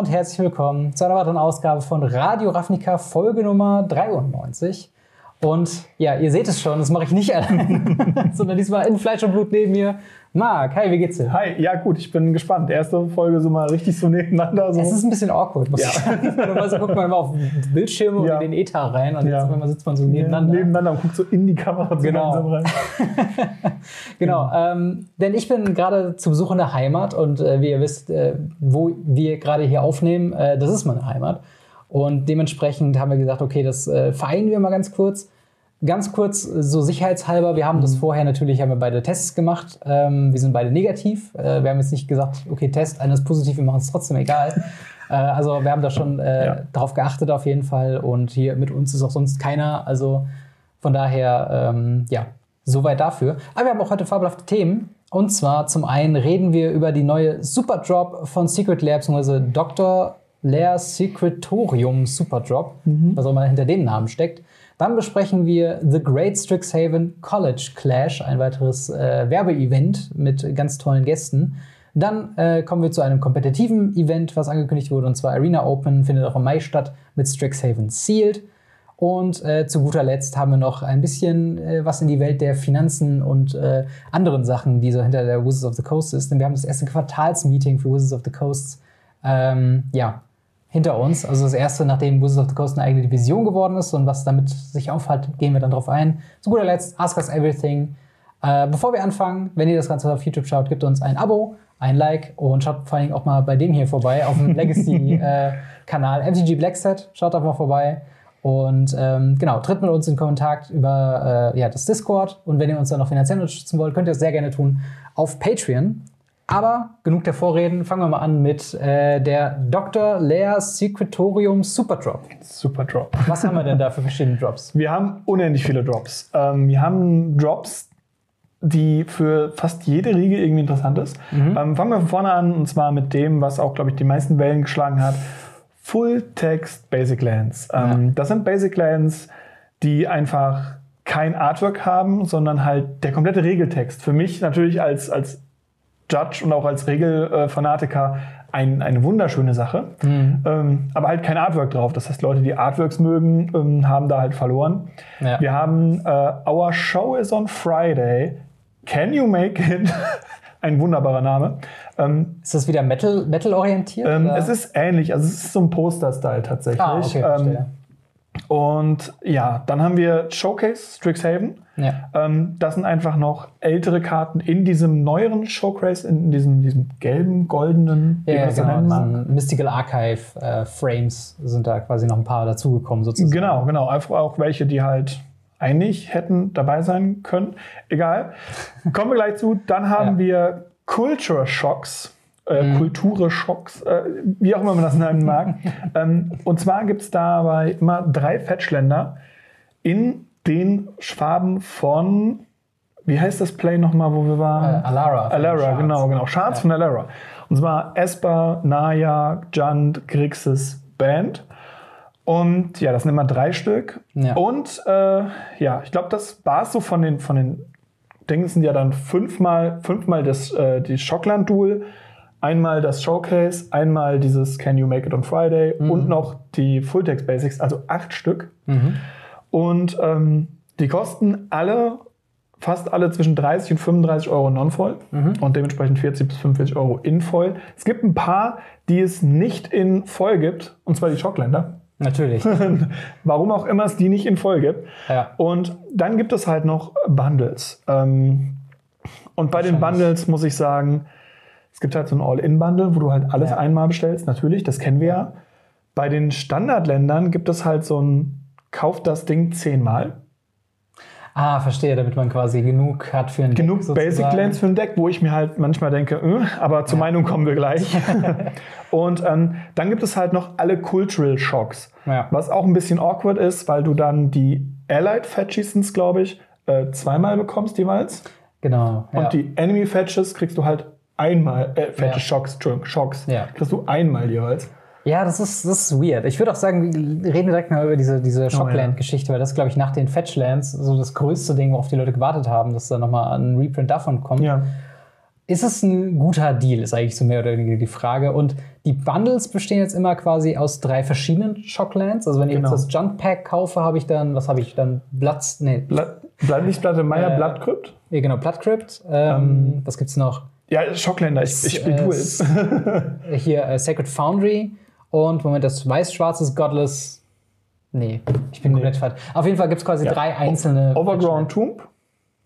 und herzlich willkommen zu einer weiteren Ausgabe von Radio Ravnica, Folge Nummer 93. Und ja, ihr seht es schon, das mache ich nicht allein, sondern diesmal in Fleisch und Blut neben mir. Marc, hi, wie geht's dir? Hi, ja gut, ich bin gespannt. Erste Folge so mal richtig so nebeneinander. So. Es ist ein bisschen awkward, muss Ja. ich sagen. Normalerweise guckt man immer auf Bildschirme Ja. und in den Ether rein und Ja. jetzt einmal sitzt man so nebeneinander. Nebeneinander und guckt so in die Kamera Genau. gemeinsam rein. Genau, ähm, denn ich bin gerade zu Besuch in der Heimat und äh, wie ihr wisst, äh, wo wir gerade hier aufnehmen, äh, das ist meine Heimat. Und dementsprechend haben wir gesagt, okay, das äh, vereinen wir mal ganz kurz. Ganz kurz, äh, so sicherheitshalber, wir haben das vorher natürlich, haben wir beide Tests gemacht. Ähm, wir sind beide negativ. Äh, wir haben jetzt nicht gesagt, okay, Test, einer ist positiv, wir machen es trotzdem egal. äh, also wir haben da schon äh, Ja. darauf geachtet auf jeden Fall. Und hier mit uns ist auch sonst keiner. Also von daher, ähm, ja, soweit dafür. Aber wir haben auch heute fabelhafte Themen. Und zwar zum einen reden wir über die neue Superdrop von Secret Lair, beziehungsweise Dr. Lair Secretorium Superdrop, was auch immer hinter dem Namen steckt. Dann besprechen wir The Great Strixhaven College Clash, ein weiteres äh, Werbeevent mit ganz tollen Gästen. Dann äh, kommen wir zu einem kompetitiven Event, was angekündigt wurde, und zwar Arena Open, findet auch im Mai statt mit Strixhaven Sealed. Und äh, zu guter Letzt haben wir noch ein bisschen äh, was in die Welt der Finanzen und äh, anderen Sachen, die so hinter der Wizards of the Coast ist. Denn wir haben das erste Quartalsmeeting für Wizards of the Coast ähm, ja, hinter uns. Also das erste, nachdem Wizards of the Coast eine eigene Division geworden ist und was damit sich aufhat, gehen wir dann drauf ein. Zu guter Letzt, Ask Us Everything. Äh, bevor wir anfangen, wenn ihr das Ganze auf YouTube schaut, gebt uns ein Abo, ein Like und schaut vor allen Dingen auch mal bei dem hier vorbei auf dem Legacy-Kanal MTG Blackset. Schaut da mal vorbei. Und ähm, genau, tritt mit uns in Kontakt über äh, ja, das Discord. Und wenn ihr uns dann noch finanziell unterstützen wollt, könnt ihr das sehr gerne tun auf Patreon. Aber genug der Vorreden, fangen wir mal an mit äh, der Dr. Lair Secretorium Superdrop. Super Drop. Was haben wir denn da für verschiedene Drops? Wir haben unendlich viele Drops. Ähm, wir haben Drops, die für fast jede Riege irgendwie interessant ist. Ähm, fangen wir von vorne an und zwar mit dem, was auch, glaube ich, die meisten Wellen geschlagen hat. Full Text Basic Lands. Ähm, Das sind Basic Lands, die einfach kein Artwork haben, sondern halt der komplette Regeltext. Für mich natürlich als, als Judge und auch als Regelfanatiker ein, eine wunderschöne Sache. Ähm, aber halt kein Artwork drauf. Das heißt, Leute, die Artworks mögen, ähm, haben da halt verloren. Ja. Wir haben äh, Our Show is on Friday. Can you make it? ein wunderbarer Name. Ähm, Ist das wieder Metal, Metal orientiert? ähm, es ist ähnlich, also es ist so ein Poster-Style tatsächlich. ah, okay, ähm. Und ja, dann haben wir Showcase Strixhaven. Ja. Ähm, das sind einfach noch ältere Karten in diesem neueren Showcase, in diesem, diesem gelben, goldenen, wie Ja, man das so genau. mag. Mystical Archive äh, Frames sind da quasi noch ein paar dazugekommen, sozusagen. Genau, genau. Einfach auch welche, die halt eigentlich hätten dabei sein können. Egal. Kommen wir gleich zu. Dann haben Ja. wir Culture Shocks. Äh, Kulture-Schocks, äh, wie auch immer man das nennen mag. ähm, und zwar gibt es dabei immer drei Fetchländer in den Schwaben von, wie heißt das Play nochmal, wo wir Äh, waren? Alara. von Alara, Shards. genau, genau. Shards Ja. von Alara. Und zwar Esper, Naya, Jund, Grixis, Band. Und ja, das sind immer drei Stück. Ja. Und äh, ja, ich glaube, das war es so von den, von den Dingen sind ja dann fünfmal, fünfmal das, äh, die Schockland-Duel, einmal das Showcase, einmal dieses Can You Make It on Friday Mhm. und noch die Fulltext Basics, also acht Stück. Mhm. Und ähm, die kosten alle, fast alle zwischen 30 und 35 Euro non-voll Mhm. und dementsprechend 40 bis 45 Euro in voll. Es gibt ein paar, die es nicht in voll gibt, und zwar die Schockländer. Natürlich. Warum auch immer es die nicht in voll gibt. Ja. Und dann gibt es halt noch Bundles. Ähm, und bei den. Bundles muss ich sagen, es gibt halt so ein All-In-Bundle, wo du halt alles Ja. einmal bestellst. Natürlich, das kennen wir ja. Bei den Standardländern gibt es halt so ein Kauf das Ding zehnmal. Ah, verstehe, damit man quasi genug hat für ein Genug Deck Basic sozusagen. Lands für ein Deck, wo ich mir halt manchmal denke, äh, aber zur Meinung kommen wir gleich. und ähm, dann gibt es halt noch alle Cultural Shocks, Ja. was auch ein bisschen awkward ist, weil du dann die Allied Fetches, sind's, glaube ich, äh, zweimal bekommst jeweils. Genau. Und ja. die Enemy Fetches kriegst du halt einmal, äh, Fetches, Ja. Entschuldigung, Shocks, Ja. kriegst du einmal jeweils. Ja, das ist, das ist weird. Ich würde auch sagen, wir reden direkt mal über diese, diese Shockland-Geschichte, weil das, glaube ich, nach den Fetchlands so das größte Ding, worauf die Leute gewartet haben, dass da nochmal ein Reprint davon kommt. Ja. ist es ein guter Deal, ist eigentlich so mehr oder weniger die Frage. Und die Bundles bestehen jetzt immer quasi aus drei verschiedenen Shocklands. Also wenn ich Genau. jetzt das Jump Pack kaufe, habe ich dann, was habe ich dann? Platz, nee, Blatt, Blatt, nicht Platte Meier, Äh, Blattcrypt? ja, genau, Bloodcrypt. Ähm, was gibt's noch? Ja, Schockländer, ich, ich spiele äh, Duels. Hier äh, Sacred Foundry und Moment, das weiß-schwarze ist Godless. Nee, ich bin komplett falsch. Auf jeden Fall gibt es quasi drei einzelne. Overground Tomb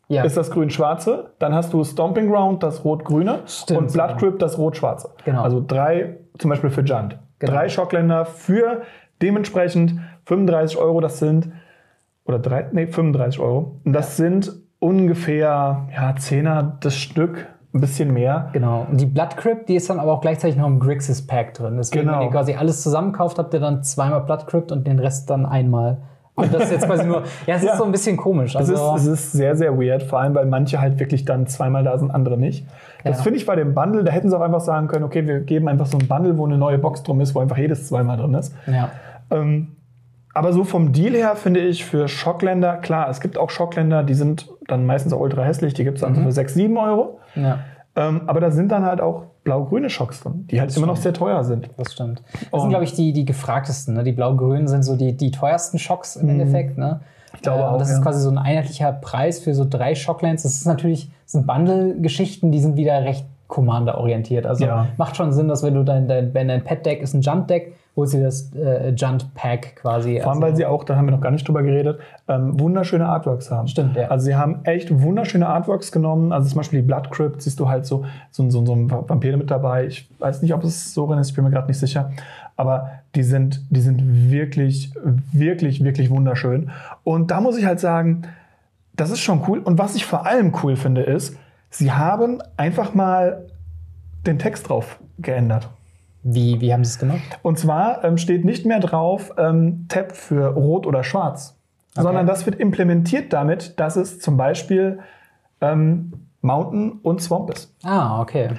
ja. ist das grün-schwarze. Dann hast du Stomping Ground, das rot-grüne. Und Blood Crypt, das rot-schwarze. Genau. Also drei, zum Beispiel für Junt. Genau. Drei Schockländer für dementsprechend 35 Euro. Das sind, oder drei, nee, 35 Euro. Und das sind ungefähr, ja, Zehner das Stück, ein bisschen mehr. Genau. Und die Blood Crypt, die ist dann aber auch gleichzeitig noch im Grixis Pack drin. Deswegen, Genau. wenn ihr quasi alles zusammenkauft, habt ihr dann zweimal Blood Crypt und den Rest dann einmal. Und das ist jetzt quasi nur. Ja, es Ja. ist so ein bisschen komisch. Es Also, ist, es ist sehr, sehr weird, vor allem, weil manche halt wirklich dann zweimal da sind, andere nicht. Das Ja. finde ich bei dem Bundle, da hätten sie auch einfach sagen können, okay, wir geben einfach so ein Bundle, wo eine neue Box drum ist, wo einfach jedes zweimal drin ist. ja. Ähm, aber so vom Deal her finde ich für Schockländer, klar, es gibt auch Schockländer, die sind dann meistens auch ultra hässlich, die gibt es dann so für 6, 7 Euro. ja. Ähm, aber da sind dann halt auch blau-grüne Schocks drin, die halt immer noch sehr teuer sind. Das stimmt. Das Und- sind, glaube ich, die, die gefragtesten. Ne? Die blau-grünen sind so die, die teuersten Schocks im Endeffekt. Ne? Ich Mhm. glaube und auch, Das ja. ist quasi so ein einheitlicher Preis für so drei Shocklands. Das ist natürlich, das sind Bundle-Geschichten, die sind wieder recht Commander-orientiert. Also Ja. macht schon Sinn, dass wenn du dein, dein, wenn dein Pet-Deck ist ein Junt-Deck, du dir das äh, Junt-Pack quasi. Vor allem, also, weil sie auch, da haben wir noch gar nicht drüber geredet, ähm, wunderschöne Artworks haben. Stimmt, ja. Also sie haben echt wunderschöne Artworks genommen. Also zum Beispiel die Blood Crypt siehst du halt so, so, so, so ein Vampir mit dabei. Ich weiß nicht, ob es so ist, ich bin mir gerade nicht sicher. Aber die sind, die sind wirklich, wirklich, wirklich wunderschön. Und da muss ich halt sagen, das ist schon cool. Und was ich vor allem cool finde, ist, sie haben einfach mal den Text drauf geändert. Wie, wie haben sie es gemacht? Und zwar ähm, steht nicht mehr drauf ähm, Tab für Rot oder Schwarz, sondern das wird implementiert damit, dass es zum Beispiel ähm, Mountain und Swamp ist. Ah, okay.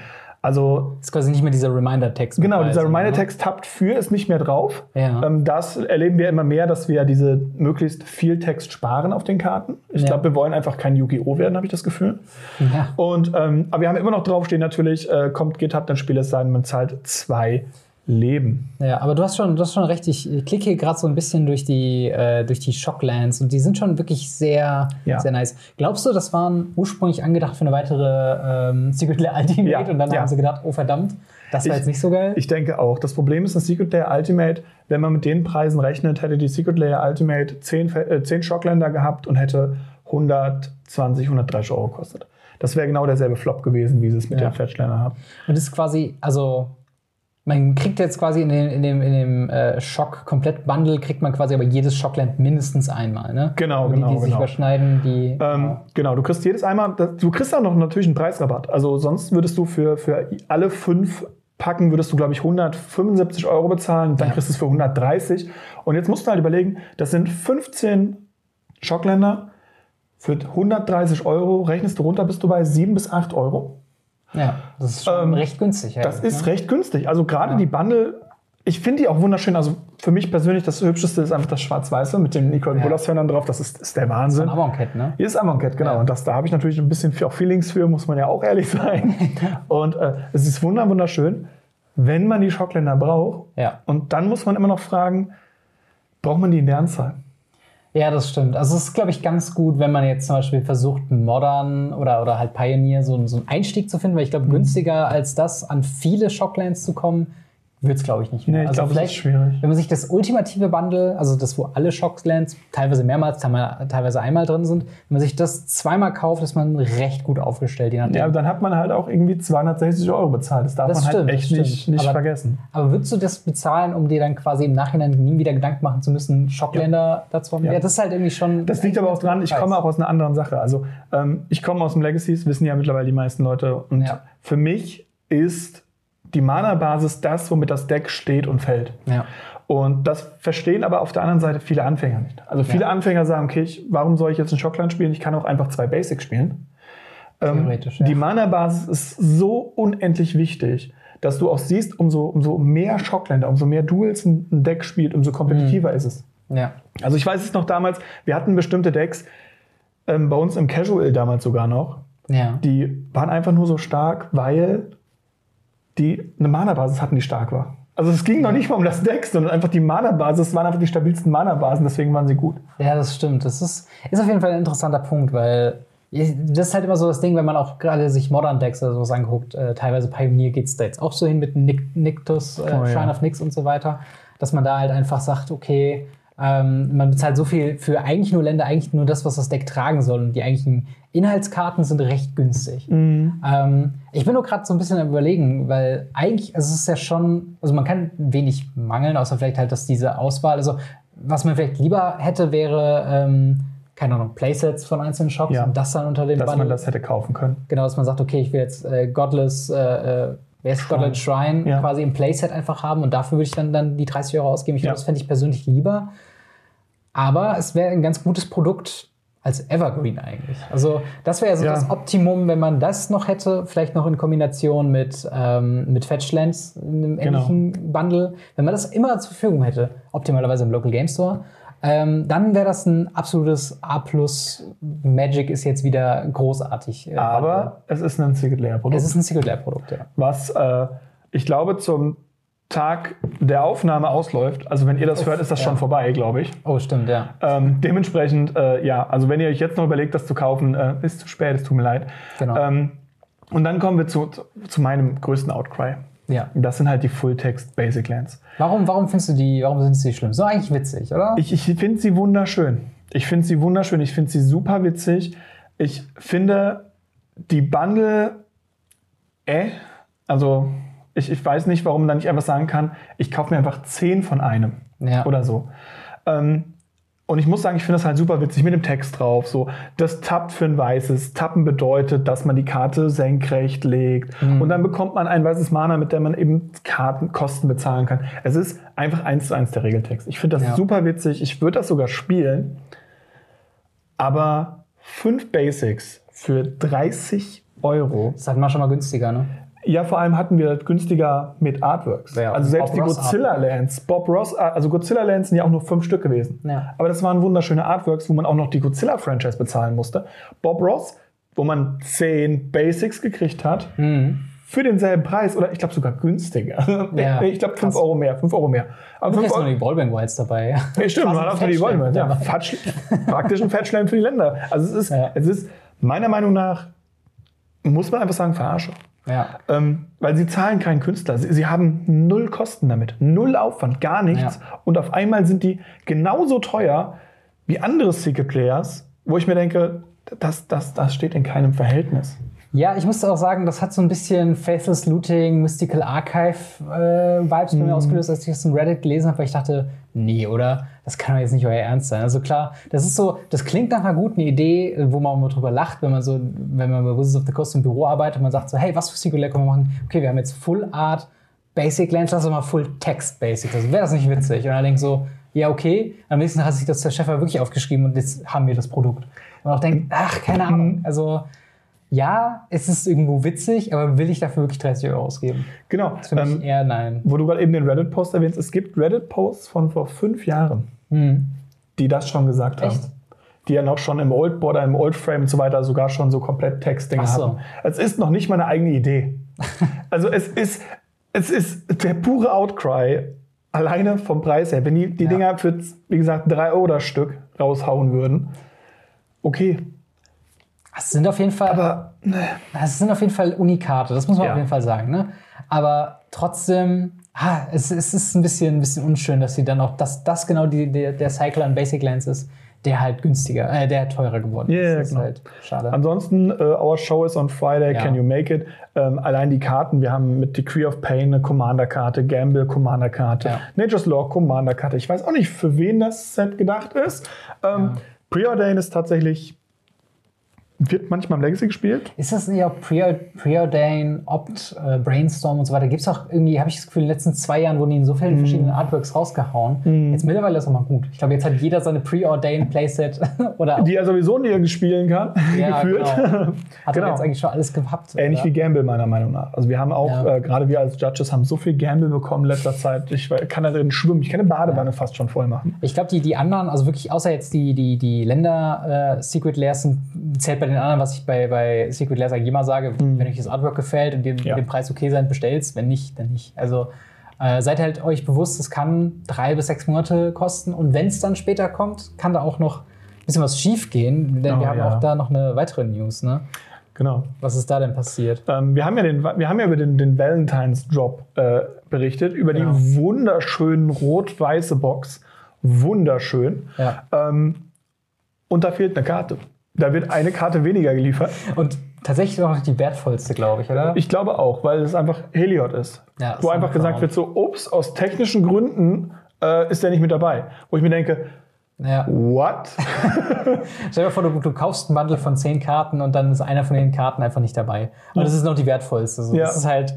Also ist quasi nicht mehr dieser Reminder-Text. genau, dieser ne? Reminder-Text Tab für ist nicht mehr drauf. Ja. Ähm, das erleben wir immer mehr, dass wir diese möglichst viel Text sparen auf den Karten. Ich Ja. glaube, wir wollen einfach kein Yu-Gi-Oh! werden, habe ich das Gefühl. Ja. Und, ähm, aber wir haben immer noch draufstehen natürlich, äh, kommt GitHub, dann Spiel es sein, man zahlt zwei Leben. Ja, aber du hast schon, du hast schon recht. Ich klicke hier gerade so ein bisschen durch die, äh, durch die Shocklands und die sind schon wirklich sehr, Ja. sehr nice. Glaubst du, das waren ursprünglich angedacht für eine weitere ähm, Secret Lair Ultimate Ja, und dann ja. haben sie gedacht, oh verdammt, das war jetzt nicht so geil? Ich denke auch. Das Problem ist, das Secret Layer Ultimate, wenn man mit den Preisen rechnet, hätte die Secret Layer Ultimate 10, Fe- äh, 10 Schockländer gehabt und hätte 120, 130 Euro gekostet. Das wäre genau derselbe Flop gewesen, wie sie es mit Ja. den Fetchländern haben. und es ist quasi, also man kriegt jetzt quasi in dem, in dem, in dem äh, Schock-Komplett-Bundle, kriegt man quasi aber jedes Schockland mindestens einmal. Ne? Genau, die, genau, die sich genau. überschneiden, die. Ähm, genau, du kriegst jedes einmal, du kriegst auch noch natürlich einen Preisrabatt. Also sonst würdest du für, für alle fünf Packen, würdest du, glaube ich, 175 Euro bezahlen, dann Ja. kriegst du es für 130. Und jetzt musst du halt überlegen, das sind 15 Schockländer für 130 Euro, rechnest du runter, bist du bei 7 bis 8 Euro. Ja, das ist schon ähm, recht günstig. Das eigentlich, ist ne? recht günstig. Also gerade Ja. die Bundle, ich finde die auch wunderschön. Also für mich persönlich das Hübscheste ist einfach das Schwarz-Weiße mit den Nicole Ja. Bullas-Hörnern drauf. Das ist, ist der Wahnsinn. Ein Avon-Cat, ne? Hier ist Amonkhet, genau. Ja. Und das, da habe ich natürlich ein bisschen auch Feelings für, muss man ja auch ehrlich sein. Und äh, es ist wunder- wunderschön, wenn man die Schockländer braucht. Ja. Und dann muss man immer noch fragen, braucht man die in der Anzahl? Ja, das stimmt. Also es ist, glaube ich, ganz gut, wenn man jetzt zum Beispiel versucht, Modern oder, oder halt Pioneer so, einen- so einen Einstieg zu finden, weil ich Mhm. glaube, günstiger als das an viele Shocklands zu kommen, wird es, glaube ich, nicht mehr. Nee, ich also glaube, vielleicht, schwierig. wenn man sich das ultimative Bundle, also das, wo alle Shocklands teilweise mehrmals, teilweise einmal drin sind, wenn man sich das zweimal kauft, ist man recht gut aufgestellt, je nachdem. Ja, dann hat man halt auch irgendwie 260 Euro bezahlt. Das darf Das man stimmt, halt echt nicht, nicht Aber- vergessen. Aber würdest du das bezahlen, um dir dann quasi im Nachhinein nie wieder Gedanken machen zu müssen, Shockländer dazu haben? Ja. Ja. das ist halt irgendwie schon. Das liegt aber auch dran, ich komme auch aus einer anderen Sache. Also ähm, ich komme aus dem Legacies, wissen ja mittlerweile die meisten Leute. Und Ja. für mich ist die Mana-Basis das, womit das Deck steht und fällt. Ja. Und das verstehen aber auf der anderen Seite viele Anfänger nicht. Also viele Ja. Anfänger sagen, okay, ich, warum soll ich jetzt ein Schockland spielen? Ich kann auch einfach zwei Basics spielen. Ähm, ja. Die Mana-Basis ist so unendlich wichtig, dass du auch siehst, umso, umso mehr Schockländer, umso mehr Duels ein ein Deck spielt, umso kompetitiver Mhm. ist es. Ja. Also ich weiß es noch damals, wir hatten bestimmte Decks, ähm, bei uns im Casual damals sogar noch, Ja. Die waren einfach nur so stark, weil die eine Mana-Basis hatten, die stark war. Also es ging noch nicht mal um das Deck, sondern einfach die Mana-Basis waren einfach die stabilsten Mana-Basen, deswegen waren sie gut. Ja, das stimmt. Das ist, ist auf jeden Fall ein interessanter Punkt, weil das ist halt immer so das Ding, wenn man auch gerade sich Modern Decks oder sowas anguckt, äh, teilweise Pioneer geht es da jetzt auch so hin mit Nick, Nictus, äh, Oh, ja. Shrine of Nix und so weiter, dass man da halt einfach sagt, okay, ähm, man bezahlt so viel für eigentlich nur Länder, eigentlich nur das, was das Deck tragen soll. Und die eigentlichen Inhaltskarten sind recht günstig. Ähm, ich bin nur gerade so ein bisschen am überlegen, weil eigentlich, also es ist ja schon, also man kann wenig mangeln, außer vielleicht halt, dass diese Auswahl, also was man vielleicht lieber hätte, wäre, ähm, keine Ahnung, Playsets von einzelnen Shops Ja. und das dann unter dem Dass Bundle. man das hätte kaufen können. Genau, dass man sagt, okay, ich will jetzt äh, Godless, äh, äh, wer ist Shrine. Godless Shrine Ja. quasi im Playset einfach haben und dafür würde ich dann, dann die 30 Euro ausgeben. Ich Ja. glaube, das fände ich persönlich lieber. Aber es wäre ein ganz gutes Produkt als Evergreen eigentlich. Also das wäre so Ja. das Optimum, wenn man das noch hätte, vielleicht noch in Kombination mit, ähm, mit Fetchlands, einem Genau. ähnlichen Bundle. Wenn man das immer zur Verfügung hätte, optimalerweise im Local Game Store, ähm, dann wäre das ein absolutes A+. Magic ist jetzt wieder großartig. äh, Bundle. Aber es ist ein Single-Layer-Produkt. Es ist ein Single-Player-Produkt, ja. was äh, ich glaube zum Tag der Aufnahme ausläuft. Also wenn ihr das hört, ist das ja. schon vorbei, glaube ich. Oh, stimmt, ja. Ähm, dementsprechend, äh, ja, also wenn ihr euch jetzt noch überlegt, das zu kaufen, äh, ist zu spät, es tut mir leid. Genau. Ähm, und dann kommen wir zu, zu, zu meinem größten Outcry. ja. Das sind halt die Full-Text Basic Lands. Warum, warum findest du die, warum sind sie schlimm? So eigentlich witzig, oder? Ich, ich finde sie wunderschön. Ich finde sie wunderschön. Ich finde sie super witzig. Ich finde die Bundle, äh, also ich, ich weiß nicht, warum man da nicht einfach sagen kann, ich kaufe mir einfach 10 von einem Ja. oder so. Ähm, und ich muss sagen, ich finde das halt super witzig mit dem Text drauf. So, das tappt für ein weißes. Tappen bedeutet, dass man die Karte senkrecht legt. Und dann bekommt man ein weißes Mana, mit dem man eben Kartenkosten bezahlen kann. Es ist einfach eins zu eins der Regeltext. Ich finde das Ja. super witzig. Ich würde das sogar spielen. Aber fünf Basics für 30 Euro. Das hatten wir schon mal günstiger, ne? Ja, vor allem hatten wir das günstiger mit Artworks. Ja, also selbst Bob die Ross Godzilla Artwork. Lands, Bob Ross, also Godzilla Lands sind ja auch nur fünf Stück gewesen. Ja. Aber das waren wunderschöne Artworks, wo man auch noch die Godzilla Franchise bezahlen musste. Bob Ross, wo man zehn Basics gekriegt hat, für denselben Preis oder ich glaube sogar günstiger. Mhm. Ja, ich glaube fünf. Euro mehr, fünf Euro mehr. Aber Du fünf hast noch Euro, die Ballbang Wilds dabei. ja, stimmt, man hat auch noch die Volume. Ja, praktisch ein Fetchland für die Länder. Also es ist, es ist meiner Meinung nach, muss man einfach sagen, Verarsche. Ja. Ähm, weil sie zahlen keinen Künstler. Sie, sie haben null Kosten damit, null Aufwand, gar nichts. Ja. Und auf einmal sind die genauso teuer wie andere Secret Players, wo ich mir denke, das, das, das steht in keinem Verhältnis. Ja, ich musste auch sagen, das hat so ein bisschen Faithless Looting, Mystical Archive äh, Vibes bei mir ausgelöst, als ich das in Reddit gelesen habe, weil ich dachte, nee, oder? Das kann doch jetzt nicht euer Ernst sein. Also klar, das ist so, das klingt nach einer guten Idee, wo man mal drüber lacht, wenn man so, wenn man bei Wizards of the Coast im Büro arbeitet und man sagt so, hey, was für Singular können wir machen? Okay, wir haben jetzt Full Art Basic Lands, lass uns mal Full Text Basic. Also wäre das nicht witzig? Und dann denkt so, ja, okay. Am nächsten Tag hat sich das der Chef wirklich aufgeschrieben und jetzt haben wir das Produkt. Und auch denkt, ach, keine Ahnung. Also, ja, es ist irgendwo witzig, aber will ich dafür wirklich 30 Euro ausgeben? Genau. Das für mich Ähm, eher nein. wo du gerade eben den Reddit-Post erwähnst, es gibt Reddit-Posts von vor fünf Jahren, die das schon gesagt haben. Hm. Echt? Die ja noch schon im Old Border, im Old Frame und so weiter sogar schon so komplett Textdinge Ach so. hatten. Es ist noch nicht mal eine eigene Idee. also es ist, es ist der pure Outcry, alleine vom Preis her. Wenn die, die Ja. Dinger für, wie gesagt, drei Euro das Stück raushauen würden, okay. Es sind auf jeden Fall, Aber es sind auf jeden Fall Unikate, das muss man Ja. auf jeden Fall sagen. Ne? Aber trotzdem, ah, es, es ist ein bisschen, ein bisschen unschön, dass sie dann auch, dass das genau die, der, der Cycle an Basic Lands ist, der halt günstiger, äh, der teurer geworden Ja, ist. ja, das ist genau. halt schade. Ansonsten, äh, Our Show is on Friday, Ja. Can You Make It? Ähm, allein die Karten, wir haben mit Decree of Pain eine Commander-Karte, Gamble Commander-Karte, Ja. Nature's Law Commander-Karte. Ich weiß auch nicht, für wen das Set gedacht ist. Ähm, Preordain ist tatsächlich, wird manchmal im Legacy gespielt. Ist das nicht auch Preor- Preordain, Opt, äh, Brainstorm und so weiter? Gibt es auch irgendwie, habe ich das Gefühl, in den letzten zwei Jahren wurden die in so vielen verschiedenen Artworks rausgehauen. Jetzt mittlerweile ist es auch mal gut. Ich glaube, jetzt hat jeder seine Preordain Playset oder Die er sowieso nirgends spielen kann, Ja, gefühlt. genau. hat Genau. er jetzt eigentlich schon alles gehabt. Ähnlich oder? wie Gamble, meiner Meinung nach. Also wir haben auch, Ja. äh, gerade wir als Judges haben so viel Gamble bekommen in letzter Zeit. Ich kann da drin schwimmen. Ich kann eine Badewanne fast schon voll machen. Ich glaube, die, die anderen, also wirklich außer jetzt die, die, die Länder äh, Secret Layers, sind, zählt bei bei den anderen, was ich bei, bei Secret Lair immer sage, Mhm. wenn euch das Artwork gefällt und ihr Ja. den Preis okay seid, bestellt's. Wenn nicht, dann nicht. Also äh, seid halt euch bewusst, es kann drei bis sechs Monate kosten und wenn es dann später kommt, kann da auch noch ein bisschen was schief gehen, denn Oh, wir haben ja. auch da noch eine weitere News. Ne? Genau. Was ist da denn passiert? Ähm, wir, haben ja den, wir haben ja über den, den Valentine's Drop äh, berichtet, über Genau. die wunderschönen rot-weiße Box. Wunderschön. Ja. Ähm, und da fehlt eine Karte. Da wird eine Karte weniger geliefert. Und tatsächlich auch noch die wertvollste, glaube ich, oder? Ich glaube auch, weil es einfach Heliod ist. Ja, wo einfach Sunflower. gesagt wird, so, ups, aus technischen Gründen äh, ist der nicht mit dabei. Wo ich mir denke, ja. what? Stell dir vor, du, du kaufst ein Bundle von zehn Karten und dann ist einer von den Karten einfach nicht dabei. Und das ist noch die wertvollste. So, Ja. Das ist halt,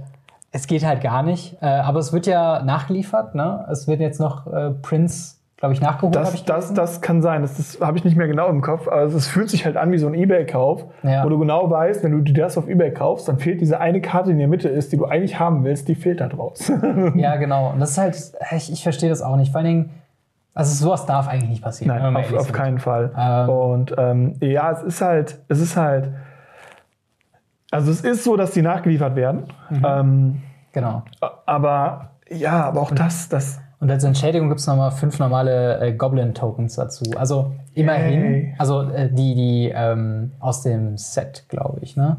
es geht halt gar nicht. Äh, aber es wird ja nachgeliefert, ne? Es wird jetzt noch äh, Prince, glaube ich, nachgeholt. Das, das, das kann sein. Das, das habe ich nicht mehr genau im Kopf. Aber es fühlt sich halt an wie so ein Ebay-Kauf, Ja. wo du genau weißt, wenn du dir das auf Ebay kaufst, dann fehlt diese eine Karte, die in der Mitte ist, die du eigentlich haben willst, die fehlt da draus. Ja, genau. Und das ist halt, ich, ich verstehe das auch nicht. Vor allen Dingen, also sowas darf eigentlich nicht passieren. Nein, auf, auf keinen Fall. Ähm. Und ähm, ja, es ist halt, es ist halt, also es ist so, dass die nachgeliefert werden. Mhm. Ähm, Genau. aber ja, aber auch das, das, Und als Entschädigung gibt es nochmal fünf normale äh, Goblin-Tokens dazu. Also immerhin, Yay. also äh, die, die ähm, aus dem Set, glaube ich, ne?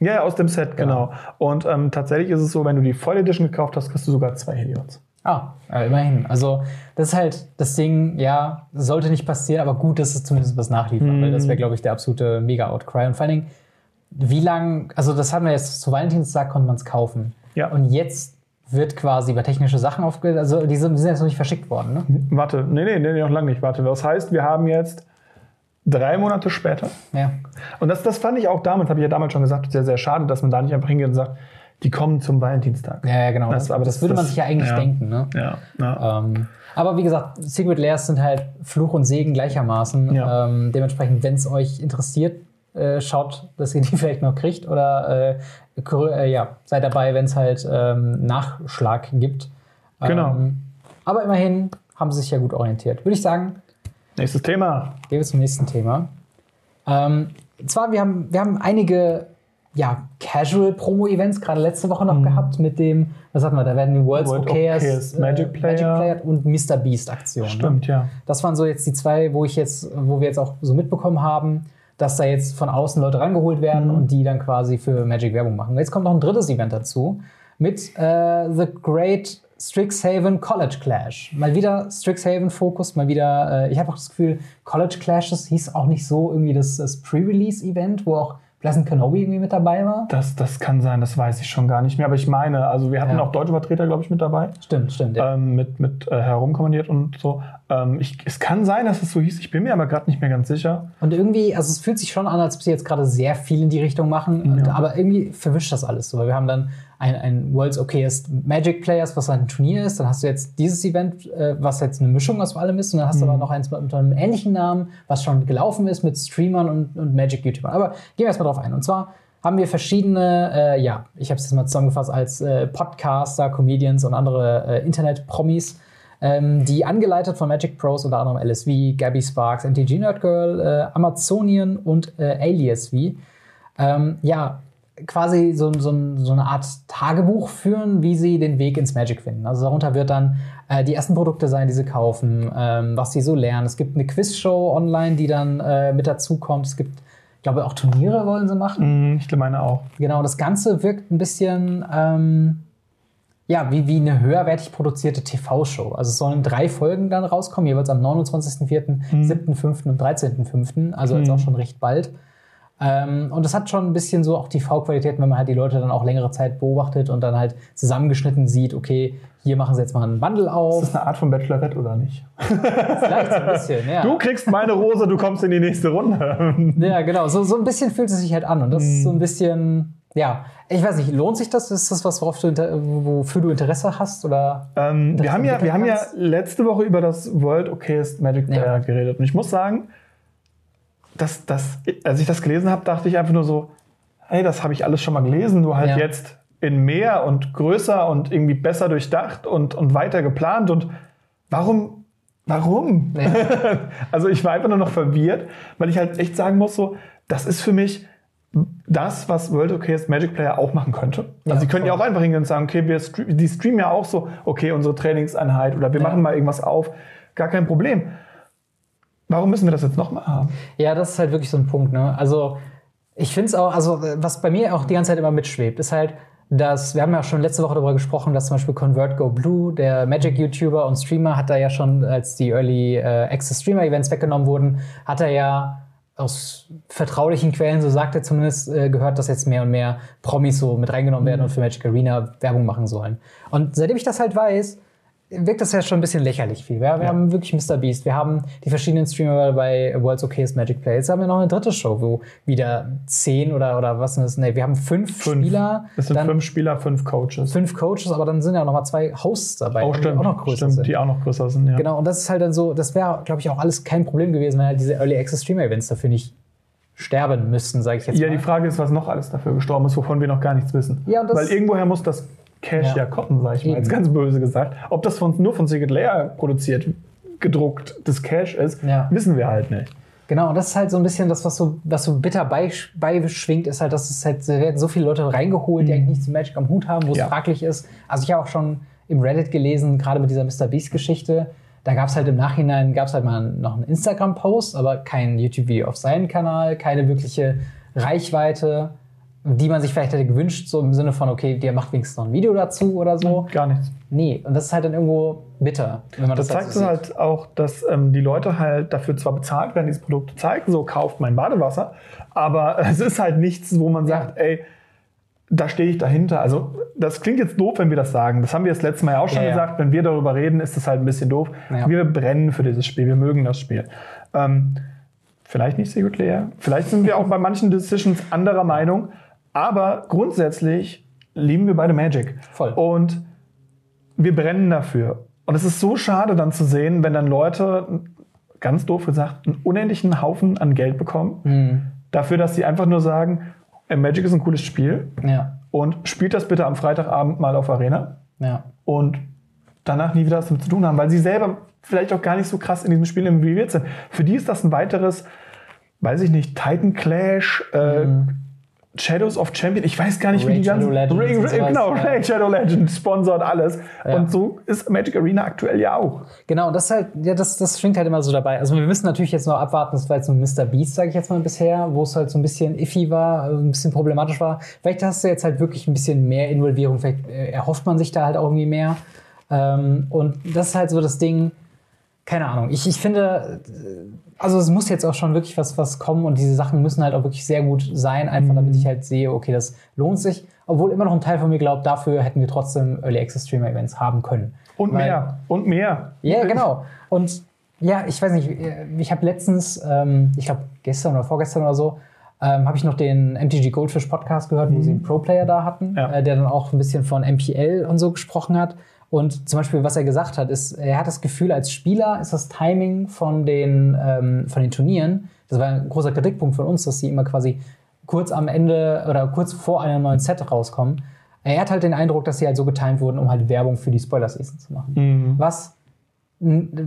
ja, ja, aus dem Set, Genau. genau. Und ähm, tatsächlich ist es so, wenn du die Voll Edition gekauft hast, kriegst du sogar zwei Heliots. Ah, äh, immerhin. Also, das ist halt das Ding, ja, sollte nicht passieren, aber gut, dass es zumindest was nachliefert, weil das wäre, glaube ich, der absolute Mega-Outcry. Und vor allen Dingen, wie lang, also das hatten wir jetzt zu Valentinstag, konnte man es kaufen. Ja. Und jetzt wird quasi über technische Sachen aufge... Also, die sind, sind jetzt noch nicht verschickt worden, ne? Warte, nee, nee, nee, noch lange nicht. Warte, das heißt, wir haben jetzt drei Monate später. Ja. Und das, das fand ich auch damals, habe ich ja damals schon gesagt, sehr, sehr schade, dass man da nicht einfach hingeht und sagt, die kommen zum Valentinstag. Ja, ja, genau. Das- aber das, das- würde man das- sich ja eigentlich ja. denken, ne? Ja, ja. Ähm, aber wie gesagt, Secret Lairs sind halt Fluch und Segen gleichermaßen. Ja. Ähm, dementsprechend, wenn es euch interessiert, äh, schaut, dass ihr die vielleicht noch kriegt oder äh, äh, ja, seid dabei, wenn es halt ähm, Nachschlag gibt. Genau. Ähm, aber immerhin haben sie sich ja gut orientiert. Würde ich sagen, Nächstes Thema. gehen wir zum nächsten Thema. Ähm, zwar, wir haben, wir haben einige ja, Casual-Promo-Events gerade letzte Woche noch gehabt mit dem, was hatten wir, da werden die World's Mhm. World Okayers, Okayers, Magic Player. und Mr. Beast Aktionen. Stimmt, ja. Das waren so jetzt die zwei, wo ich jetzt, wo wir jetzt auch so mitbekommen haben, dass da jetzt von außen Leute rangeholt werden und die dann quasi für Magic Werbung machen. Jetzt kommt noch ein drittes Event dazu mit äh, The Great Strixhaven College Clash. Mal wieder Strixhaven Fokus, mal wieder, äh, ich habe auch das Gefühl, College Clashes hieß auch nicht so irgendwie das, das Pre-Release-Event, wo auch Pleasant Kenobi irgendwie mit dabei war. Das, das kann sein, das weiß ich schon gar nicht mehr. Aber ich meine, also wir hatten Ja. auch deutsche Vertreter, glaube ich, mit dabei. Stimmt, stimmt. Ja. Ähm, mit mit äh, herumkommandiert und so. Ähm, ich, es kann sein, dass es so hieß. Ich bin mir aber gerade nicht mehr ganz sicher. Und irgendwie, also es fühlt sich schon an, als ob sie jetzt gerade sehr viel in die Richtung machen, und, aber irgendwie verwischt das alles so. Weil wir haben dann ein, ein World's Okayest Magic Players, was ein Turnier ist. Dann hast du jetzt dieses Event, äh, was jetzt eine Mischung aus allem ist. Und dann hast du aber noch eins unter einem ähnlichen Namen, was schon gelaufen ist mit Streamern und, und Magic-YouTubern. Aber gehen wir erstmal drauf ein. Und zwar haben wir verschiedene, äh, ja, ich habe es jetzt mal zusammengefasst als äh, Podcaster, Comedians und andere äh, Internet-Promis, ähm, die angeleitet von Magic Pros, unter anderem LSV, Gabby Sparks, MTG Nerd Girl, äh, Amazonian und äh, AliasV, ähm, ja, quasi so, so, so eine Art Tagebuch führen, wie sie den Weg ins Magic finden. Also darunter wird dann äh, die ersten Produkte sein, die sie kaufen, ähm, was sie so lernen. Es gibt eine Quizshow online, die dann äh, mit dazukommt. Es gibt, ich glaube, auch Turniere wollen sie machen. Mhm, ich meine auch. Genau, das Ganze wirkt ein bisschen ähm, ja, wie, wie eine höherwertig produzierte TV-Show. Also es sollen drei Folgen dann rauskommen, jeweils am 29.04., 7.05. und 13.05., also jetzt auch schon recht bald. Ähm, und es hat schon ein bisschen so auch TV-Qualität, wenn man halt die Leute dann auch längere Zeit beobachtet und dann halt zusammengeschnitten sieht, okay, hier machen sie jetzt mal einen Ist auf. das eine Art von Bachelorette oder nicht? Vielleicht so ein bisschen, ja. Du kriegst meine Rose, du kommst in die nächste Runde. Ja, genau. So, so ein bisschen fühlt es sich halt an. Und das ist so ein bisschen, ja, ich weiß nicht, lohnt sich das? Ist das was, worauf du, wofür du Interesse hast? Oder? Ähm, wir haben, ja, wir haben ja letzte Woche über das World Okayest Magic Ja. geredet. Und ich muss sagen, dass, dass, als ich das gelesen habe, dachte ich einfach nur so, hey, das habe ich alles schon mal gelesen, nur halt Ja. jetzt in mehr und größer und irgendwie besser durchdacht und, und weiter geplant. Und warum? Warum? Ja. Also ich war einfach nur noch verwirrt, weil ich halt echt sagen muss, so, das ist für mich das, was World of Chaos Magic Player auch machen könnte. Also Ja, sie können ja auch einfach hingehen und sagen, okay, wir stre die streamen ja auch so, okay, unsere Trainingseinheit oder wir Ja. machen mal irgendwas auf. Gar kein Problem. Warum müssen wir das jetzt nochmal haben? Ja, das ist halt wirklich so ein Punkt, ne? Also, ich finde es auch, also, was bei mir auch die ganze Zeit immer mitschwebt, ist halt, dass, wir haben ja schon letzte Woche darüber gesprochen, dass zum Beispiel ConvertGo Blue, der Magic-YouTuber und Streamer, hat da ja schon, als die Early äh, Access Streamer-Events weggenommen wurden, hat er ja aus vertraulichen Quellen, so sagt er zumindest, äh, gehört, dass jetzt mehr und mehr Promis so mit reingenommen werden und für Magic Arena Werbung machen sollen. Und seitdem ich das halt weiß, wirkt das ja schon ein bisschen lächerlich viel. Wir, wir haben wirklich Mr. Beast, wir haben die verschiedenen Streamer bei World's Okayest Magic Play. Jetzt haben wir noch eine dritte Show, wo wieder zehn oder, oder was ist das? Nee, wir haben fünf, Spieler, Es sind fünf Spieler, fünf Coaches. fünf Coaches, aber dann sind ja noch mal zwei Hosts dabei, Oh, die stimmt. auch noch größer stimmt, sind. die auch noch größer sind, ja. Genau, und das ist halt dann so, das wäre, glaube ich, auch alles kein Problem gewesen, wenn halt diese Early Access Streamer Events dafür nicht sterben müssten, sage ich jetzt Ja, mal. die Frage ist, was noch alles dafür gestorben ist, wovon wir noch gar nichts wissen. Ja, und das- Weil irgendwoher muss das Cash Ja. ja, kommen, sag ich mal, jetzt ganz böse gesagt. Ob das von, nur von Secret Layer produziert, gedruckt, das Cash ist, Ja. wissen wir halt nicht. Genau, und das ist halt so ein bisschen das, was so, was so bitter bei- beischwingt, ist halt, dass es halt, werden so viele Leute reingeholt, die eigentlich nichts mit Magic am Hut haben, wo es Mhm. Ja. fraglich ist. Also ich habe auch schon im Reddit gelesen, gerade mit dieser Mr. Beast-Geschichte, da gab es halt im Nachhinein, gab es halt mal noch einen Instagram-Post, aber kein YouTube-Video auf seinen Kanal, keine wirkliche Reichweite, die man sich vielleicht hätte gewünscht, so im Sinne von, okay, der macht wenigstens noch ein Video dazu oder so. Gar nichts. Nee, und das ist halt dann irgendwo bitter, wenn man das, Das zeigt halt es so halt auch, dass ähm, die Leute halt dafür zwar bezahlt werden, diese Produkte zeigen, so kauft mein Badewasser, aber es ist halt nichts, wo man sagt, ey, da stehe ich dahinter. Also das klingt jetzt doof, wenn wir das sagen. Das haben wir das letzte Mal ja auch schon Ja, ja. gesagt. Wenn wir darüber reden, ist das halt ein bisschen doof. Ja. Wir brennen für dieses Spiel, wir mögen das Spiel. Ähm, vielleicht nicht Secret Layer, vielleicht sind wir auch bei manchen Decisions anderer Meinung, aber grundsätzlich lieben wir beide Magic. Voll. Und wir brennen dafür. Und es ist so schade dann zu sehen, wenn dann Leute, ganz doof gesagt, einen unendlichen Haufen an Geld bekommen, Mhm. dafür, dass sie einfach nur sagen, äh, Magic ist ein cooles Spiel Ja, und spielt das bitte am Freitagabend mal auf Arena ja. und danach nie wieder was damit zu tun haben, weil sie selber vielleicht auch gar nicht so krass in diesem Spiel involviert sind. Für die ist das ein weiteres, weiß ich nicht, Titan Clash, äh, Shadows of Champion, ich weiß gar nicht, wie Raid die ganzen. Shadow Legends und sowas, genau, ja. Raid Shadow Legends sponsort alles. Ja. Und so ist Magic Arena aktuell ja auch. Genau, das ist halt, ja, das, das schwingt halt immer so dabei. Also wir müssen natürlich jetzt noch abwarten, das war jetzt so ein Mr. Beast, sage ich jetzt mal bisher, wo es halt so ein bisschen iffy war, äh, ein bisschen problematisch war. Vielleicht hast du jetzt halt wirklich ein bisschen mehr Involvierung, vielleicht äh, erhofft man sich da halt auch irgendwie mehr. Ähm, und das ist halt so das Ding, keine Ahnung. Ich, ich finde, also es muss jetzt auch schon wirklich was, was kommen und diese Sachen müssen halt auch wirklich sehr gut sein, einfach damit ich halt sehe, okay, das lohnt sich. Obwohl immer noch ein Teil von mir glaubt, dafür hätten wir trotzdem Early Access Streamer Events haben können. Und Weil- mehr. Und mehr. ja, genau. Und ja, ich weiß nicht, ich habe letztens, ähm, ich glaube gestern oder vorgestern oder so, ähm, habe ich noch den MTG Goldfish Podcast gehört, wo sie einen Pro-Player da hatten, Ja. äh, der dann auch ein bisschen von MPL und so gesprochen hat. Und zum Beispiel, was er gesagt hat, ist, er hat das Gefühl, als Spieler ist das Timing von den, ähm, von den Turnieren, das war ein großer Kritikpunkt von uns, dass sie immer quasi kurz am Ende oder kurz vor einem neuen Set rauskommen. Er hat halt den Eindruck, dass sie halt so getimed wurden, um halt Werbung für die Spoiler-Season zu machen. Was n-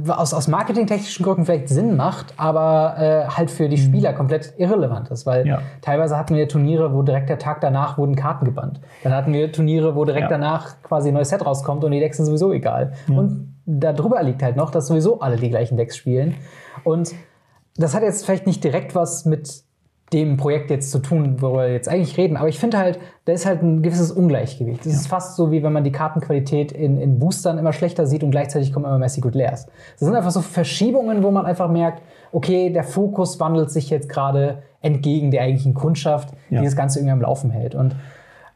aus, aus marketingtechnischen Gründen vielleicht Sinn macht, aber äh, halt für die Spieler komplett irrelevant ist, weil Ja. teilweise hatten wir Turniere, wo direkt der Tag danach wurden Karten gebannt. Dann hatten wir Turniere, wo direkt Ja. danach quasi ein neues Set rauskommt und die Decks sind sowieso egal. Und darüber liegt halt noch, dass sowieso alle die gleichen Decks spielen. Und das hat jetzt vielleicht nicht direkt was mit dem Projekt jetzt zu tun, worüber wir jetzt eigentlich reden. Aber ich finde halt, da ist halt ein gewisses Ungleichgewicht. Das ist fast so, wie wenn man die Kartenqualität in, in Boostern immer schlechter sieht und gleichzeitig kommen immer mehr Secret Layers. Das sind einfach so Verschiebungen, wo man einfach merkt, okay, der Fokus wandelt sich jetzt gerade entgegen der eigentlichen Kundschaft, Ja. die das Ganze irgendwie am Laufen hält. Und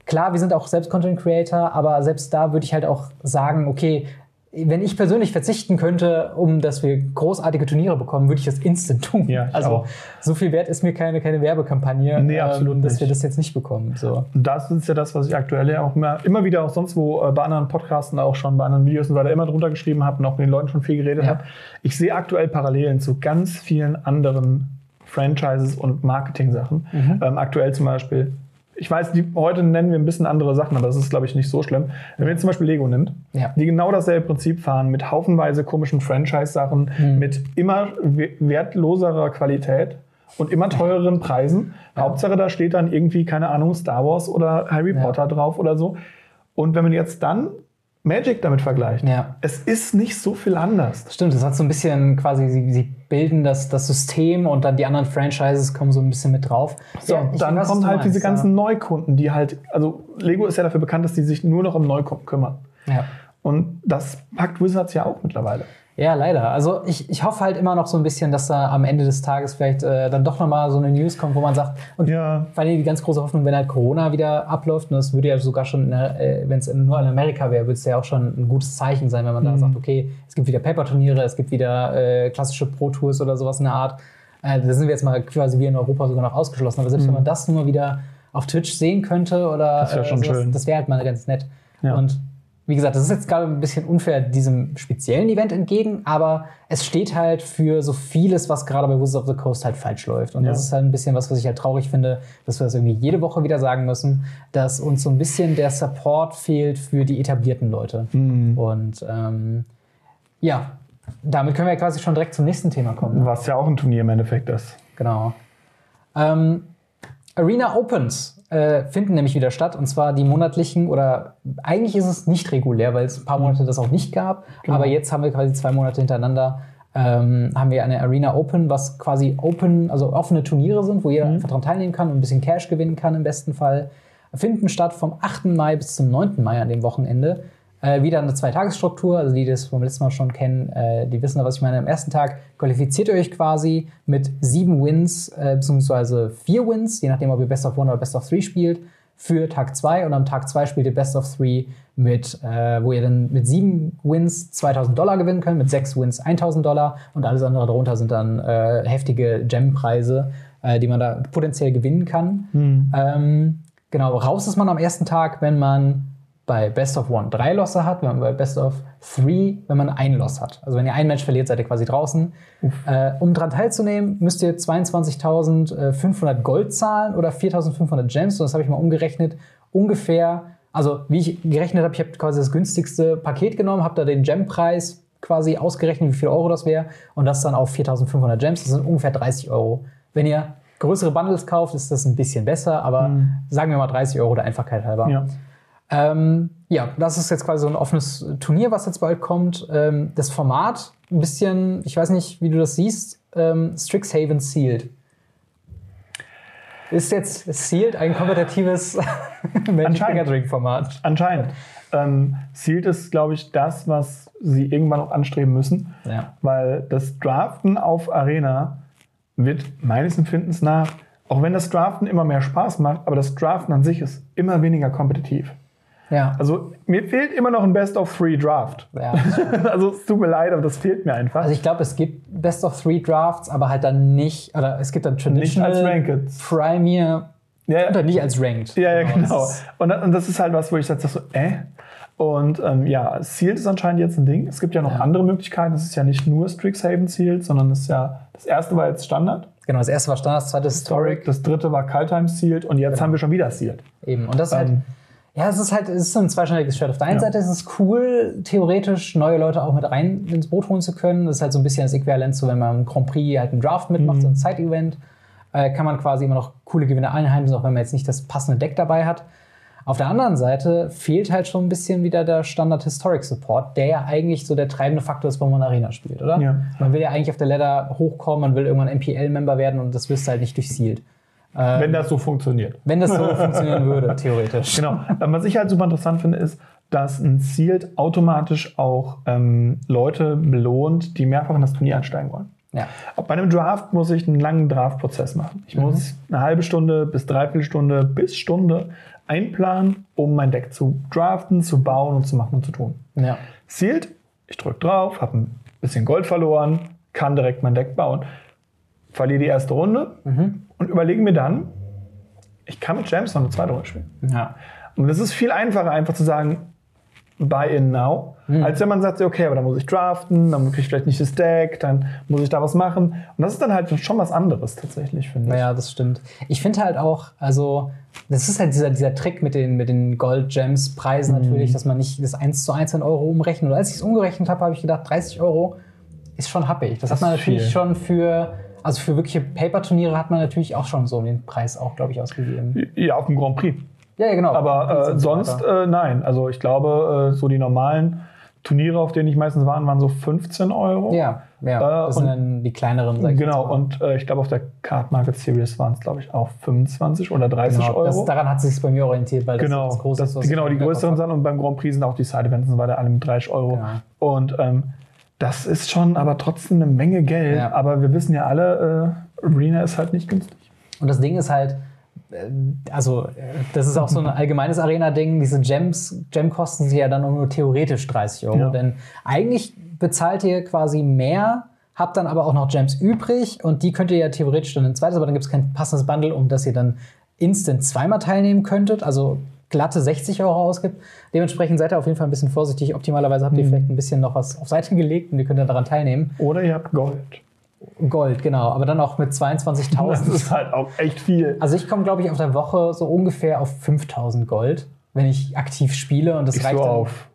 klar, wir sind auch selbst Content Creator, aber selbst da würde ich halt auch sagen, okay, wenn ich persönlich verzichten könnte, um dass wir großartige Turniere bekommen, würde ich das instant tun. Ja, also auch. so viel wert ist mir keine, keine Werbekampagne, ähm, Nee, absolut dass nicht. wir das jetzt nicht bekommen. So. Das ist ja das, was ich aktuell ja auch immer, immer wieder auch sonst wo äh, bei anderen Podcasten, auch schon bei anderen Videos und weiter immer drunter geschrieben habe und auch mit den Leuten schon viel geredet Ja. habe. Ich sehe aktuell Parallelen zu ganz vielen anderen Franchises und Marketing-Sachen. Mhm. Ähm, aktuell zum Beispiel, ich weiß, die, heute nennen wir ein bisschen andere Sachen, aber das ist, glaube ich, nicht so schlimm. Wenn man jetzt zum Beispiel Lego nimmt, Ja. die genau dasselbe Prinzip fahren, mit haufenweise komischen Franchise-Sachen, Mhm. mit immer we- wertloserer Qualität und immer teureren Preisen. Hauptsache, da steht dann irgendwie, keine Ahnung, Star Wars oder Harry Ja. Potter drauf oder so. Und wenn man jetzt dann Magic damit vergleicht, Ja. es ist nicht so viel anders. Stimmt, das hat so ein bisschen quasi, sie, sie bilden das, das System und dann die anderen Franchises kommen so ein bisschen mit drauf. So, Ja, dann weiß, kommen halt meinst, diese ganzen Neukunden, die halt, also Lego ist ja dafür bekannt, dass die sich nur noch um Neukunden kümmern. Ja. ja. Und das packt Wizards ja auch mittlerweile. Ja, leider. Also ich, ich hoffe halt immer noch so ein bisschen, dass da am Ende des Tages vielleicht äh, dann doch nochmal so eine News kommt, wo man sagt, und Ja. vor allem die ganz große Hoffnung, wenn halt Corona wieder abläuft, und das würde ja sogar schon, der, äh, wenn es nur in Amerika wäre, würde es ja auch schon ein gutes Zeichen sein, wenn man da sagt, okay, es gibt wieder Paper-Turniere, es gibt wieder äh, klassische Pro-Tours oder sowas in der Art. Äh, da sind wir jetzt mal quasi wie in Europa sogar noch ausgeschlossen. Aber selbst wenn man das nur wieder auf Twitch sehen könnte oder Das wär schon sowas, das wäre halt mal ganz nett. Ja. Und wie gesagt, das ist jetzt gerade ein bisschen unfair diesem speziellen Event entgegen, aber es steht halt für so vieles, was gerade bei Wizards of the Coast halt falsch läuft. Und Ja. das ist halt ein bisschen was, was ich halt traurig finde, dass wir das irgendwie jede Woche wieder sagen müssen, dass uns so ein bisschen der Support fehlt für die etablierten Leute. Mhm. Und ähm, ja, damit können wir ja quasi schon direkt zum nächsten Thema kommen. Was ja auch ein Turnier im Endeffekt ist. Genau. Ähm, Arena Opens äh, finden nämlich wieder statt und zwar die monatlichen oder eigentlich ist es nicht regulär, weil es ein paar Monate das auch nicht gab. Genau. Aber jetzt haben wir quasi zwei Monate hintereinander ähm, haben wir eine Arena Open, was quasi open, also offene Turniere sind, wo jeder einfach daran teilnehmen kann und ein bisschen Cash gewinnen kann im besten Fall. Finden statt vom 8. Mai bis zum 9. Mai an dem Wochenende. Äh, wieder eine Zweitagesstruktur, also die das vom letzten Mal schon kennen, äh, die wissen, was ich meine. Am ersten Tag qualifiziert ihr euch quasi mit sieben Wins, äh, beziehungsweise vier Wins, je nachdem, ob ihr Best of One oder Best of Three spielt, für Tag 2 und am Tag 2 spielt ihr Best of Three mit, äh, wo ihr dann mit sieben Wins 2000 Dollar gewinnen könnt, mit sechs Wins 1000 Dollar und alles andere darunter sind dann äh, heftige Gem-Preise, äh, die man da potenziell gewinnen kann. Ähm, genau, raus ist man am ersten Tag, wenn man bei Best of One drei Losse hat, wenn man bei Best of Three, wenn man ein Loss hat. Also wenn ihr ein Match verliert, seid ihr quasi draußen. Äh, um daran teilzunehmen, müsst ihr 22.500 Gold zahlen oder 4.500 Gems. Und das habe ich mal umgerechnet. Ungefähr, also wie ich gerechnet habe, ich habe quasi das günstigste Paket genommen, habe da den Gem-Preis quasi ausgerechnet, wie viel Euro das wäre. Und das dann auf 4.500 Gems. Das sind ungefähr 30 Euro. Wenn ihr größere Bundles kauft, ist das ein bisschen besser, aber sagen wir mal 30 Euro der Einfachheit halber. Ja. Ähm, ja, das ist jetzt quasi so ein offenes Turnier, was jetzt bald kommt. Ähm, das Format, ein bisschen, ich weiß nicht, wie du das siehst, ähm, Strixhaven Sealed. Ist jetzt Sealed ein kompetitives Magic the Anscheinend. Gathering-Format? Anscheinend. Ähm, Sealed ist, glaube ich, das, was sie irgendwann noch anstreben müssen. Ja. Weil das Draften auf Arena wird meines Empfindens nach, auch wenn das Draften immer mehr Spaß macht, aber das Draften an sich ist immer weniger kompetitiv. Ja. Also mir fehlt immer noch ein Best of Three Draft. ja. also es tut mir leid, aber das fehlt mir einfach. Also ich glaube, es gibt Best of Three Drafts, aber halt dann nicht, oder es gibt dann Traditional, als Ranked. Premier, ja, oder nicht als Ranked. Ja, ja, das genau. Und, das- und das ist halt was, wo ich sage so, äh. Und ähm, ja, Sealed ist anscheinend jetzt ein Ding. Es gibt ja noch Ja. andere Möglichkeiten. Es ist ja nicht nur Strixhaven Sealed, sondern es ist ja, das erste war jetzt Standard. Genau, das erste war Standard, das zweite Historic. Das dritte war Kaltheim Sealed und jetzt haben wir schon wieder Sealed. Eben. Und das ist halt, Ähm. Ja, es ist halt, es ist so ein zweischneidiges Schwert. Auf der einen Ja. Seite ist es cool, theoretisch neue Leute auch mit rein ins Boot holen zu können. Das ist halt so ein bisschen das Äquivalent zu, wenn man im Grand Prix halt einen Draft mitmacht, Mhm. so ein Side-Event, äh, kann man quasi immer noch coole Gewinne einheimsen, auch wenn man jetzt nicht das passende Deck dabei hat. Auf der anderen Seite fehlt halt schon ein bisschen wieder der Standard Historic Support, der ja eigentlich so der treibende Faktor ist, wenn man Arena spielt, oder? Ja. Man will ja eigentlich auf der Ladder hochkommen, man will irgendwann MPL-Member werden und das wirst du halt nicht durch Sealed. Wenn das so funktioniert. Wenn das so funktionieren würde, theoretisch. Genau. Ähm, Was ich halt super interessant finde, ist, dass ein Sealed automatisch auch ähm, Leute belohnt, die mehrfach in das Turnier einsteigen wollen. Ja. Bei einem Draft muss ich einen langen Draftprozess machen. Ich muss eine halbe Stunde bis dreiviertel Stunde bis Stunde einplanen, um mein Deck zu draften, zu bauen und zu machen und zu tun. Ja. Sealed, ich drücke drauf, habe ein bisschen Gold verloren, kann direkt mein Deck bauen, verliere die erste Runde und überlege mir dann, ich kann mit Gems noch eine zweite Runde spielen. Ja. Und es ist viel einfacher, einfach zu sagen, buy in now, als wenn man sagt, okay, aber dann muss ich draften, dann kriege ich vielleicht nicht das Deck, dann muss ich da was machen. Und das ist dann halt schon was anderes tatsächlich, finde ich. Naja, das stimmt. Ich finde halt auch, also, das ist halt dieser, dieser Trick mit den, mit den Gold-Gems-Preisen natürlich, dass man nicht das 1 zu 1 in Euro umrechnet. Und als ich es umgerechnet habe, habe ich gedacht, 30 Euro ist schon happig. Das, Das hat man natürlich viel. schon für Also für wirkliche Paper-Turniere hat man natürlich auch schon so den Preis auch, glaube ich, ausgegeben. Ja, auf dem Grand Prix. Ja, ja genau. Aber äh, sonst äh, nein. Also ich glaube, äh, so die normalen Turniere, auf denen ich meistens war, waren so 15 Euro. Ja, ja. Äh, das sind und- dann die kleineren. sag ich Genau, und äh, ich glaube, auf der Card Market Series waren es, glaube ich, auch 25 oder 30 Genau, das, Euro. daran hat sich bei mir orientiert, weil das genau, das große das, ist, was genau die größeren sind und beim Grand Prix sind auch die Side-Events so weiter alle mit 30 Euro. Genau. Und ähm, das ist schon aber trotzdem eine Menge Geld. Ja. Aber wir wissen ja alle, äh, Arena ist halt nicht günstig. Und das Ding ist halt, äh, also äh, das ist auch so ein allgemeines Arena-Ding. Diese Gems, Gem kosten sie ja dann nur theoretisch 30 Euro. Ja. Denn eigentlich bezahlt ihr quasi mehr, habt dann aber auch noch Gems übrig und die könnt ihr ja theoretisch dann ein zweites, aber dann gibt es kein passendes Bundle, um das ihr dann instant zweimal teilnehmen könntet. Also glatte 60 Euro ausgibt. Dementsprechend seid ihr auf jeden Fall ein bisschen vorsichtig. Optimalerweise Mhm. habt ihr vielleicht ein bisschen noch was auf Seite gelegt und ihr könnt dann daran teilnehmen. Oder ihr habt Gold. Gold, genau. Aber dann auch mit Das 22.000. ist halt auch echt viel. Also ich komme, glaube ich, auf der Woche so ungefähr auf 5000 Gold, wenn ich aktiv spiele. Und das Ich reicht so auf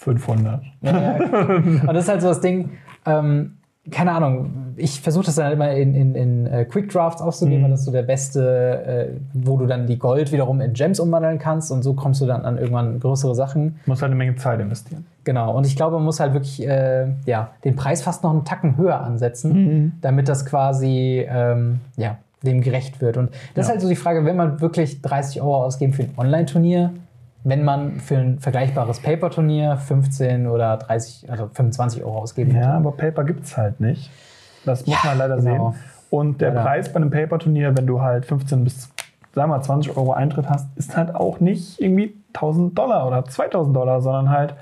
500. Ja, ja. und das ist halt so das Ding, ähm, keine Ahnung, ich versuche das dann halt immer in, in, in äh, Quick Drafts auszugeben, Mhm. weil das ist so der beste, äh, wo du dann die Gold wiederum in Gems umwandeln kannst und so kommst du dann an irgendwann größere Sachen. Muss halt eine Menge Zeit investieren. Genau, und ich glaube, man muss halt wirklich äh, ja, den Preis fast noch einen Tacken höher ansetzen, Mhm. damit das quasi ähm, ja, dem gerecht wird. Und das ist Ja. halt so die Frage, wenn man wirklich 30 Euro ausgeben für ein Online-Turnier, wenn man für ein vergleichbares Paper-Turnier 15 oder 30, also 25 Euro ausgeben Ja, aber Paper gibt es halt nicht. Das muss Ja, man leider genau. sehen. Und der Leider. Preis bei einem Paper-Turnier, wenn du halt 15 bis, sagen wir mal, 20 Euro Eintritt hast, ist halt auch nicht irgendwie 1000 Dollar oder 2000 Dollar, sondern halt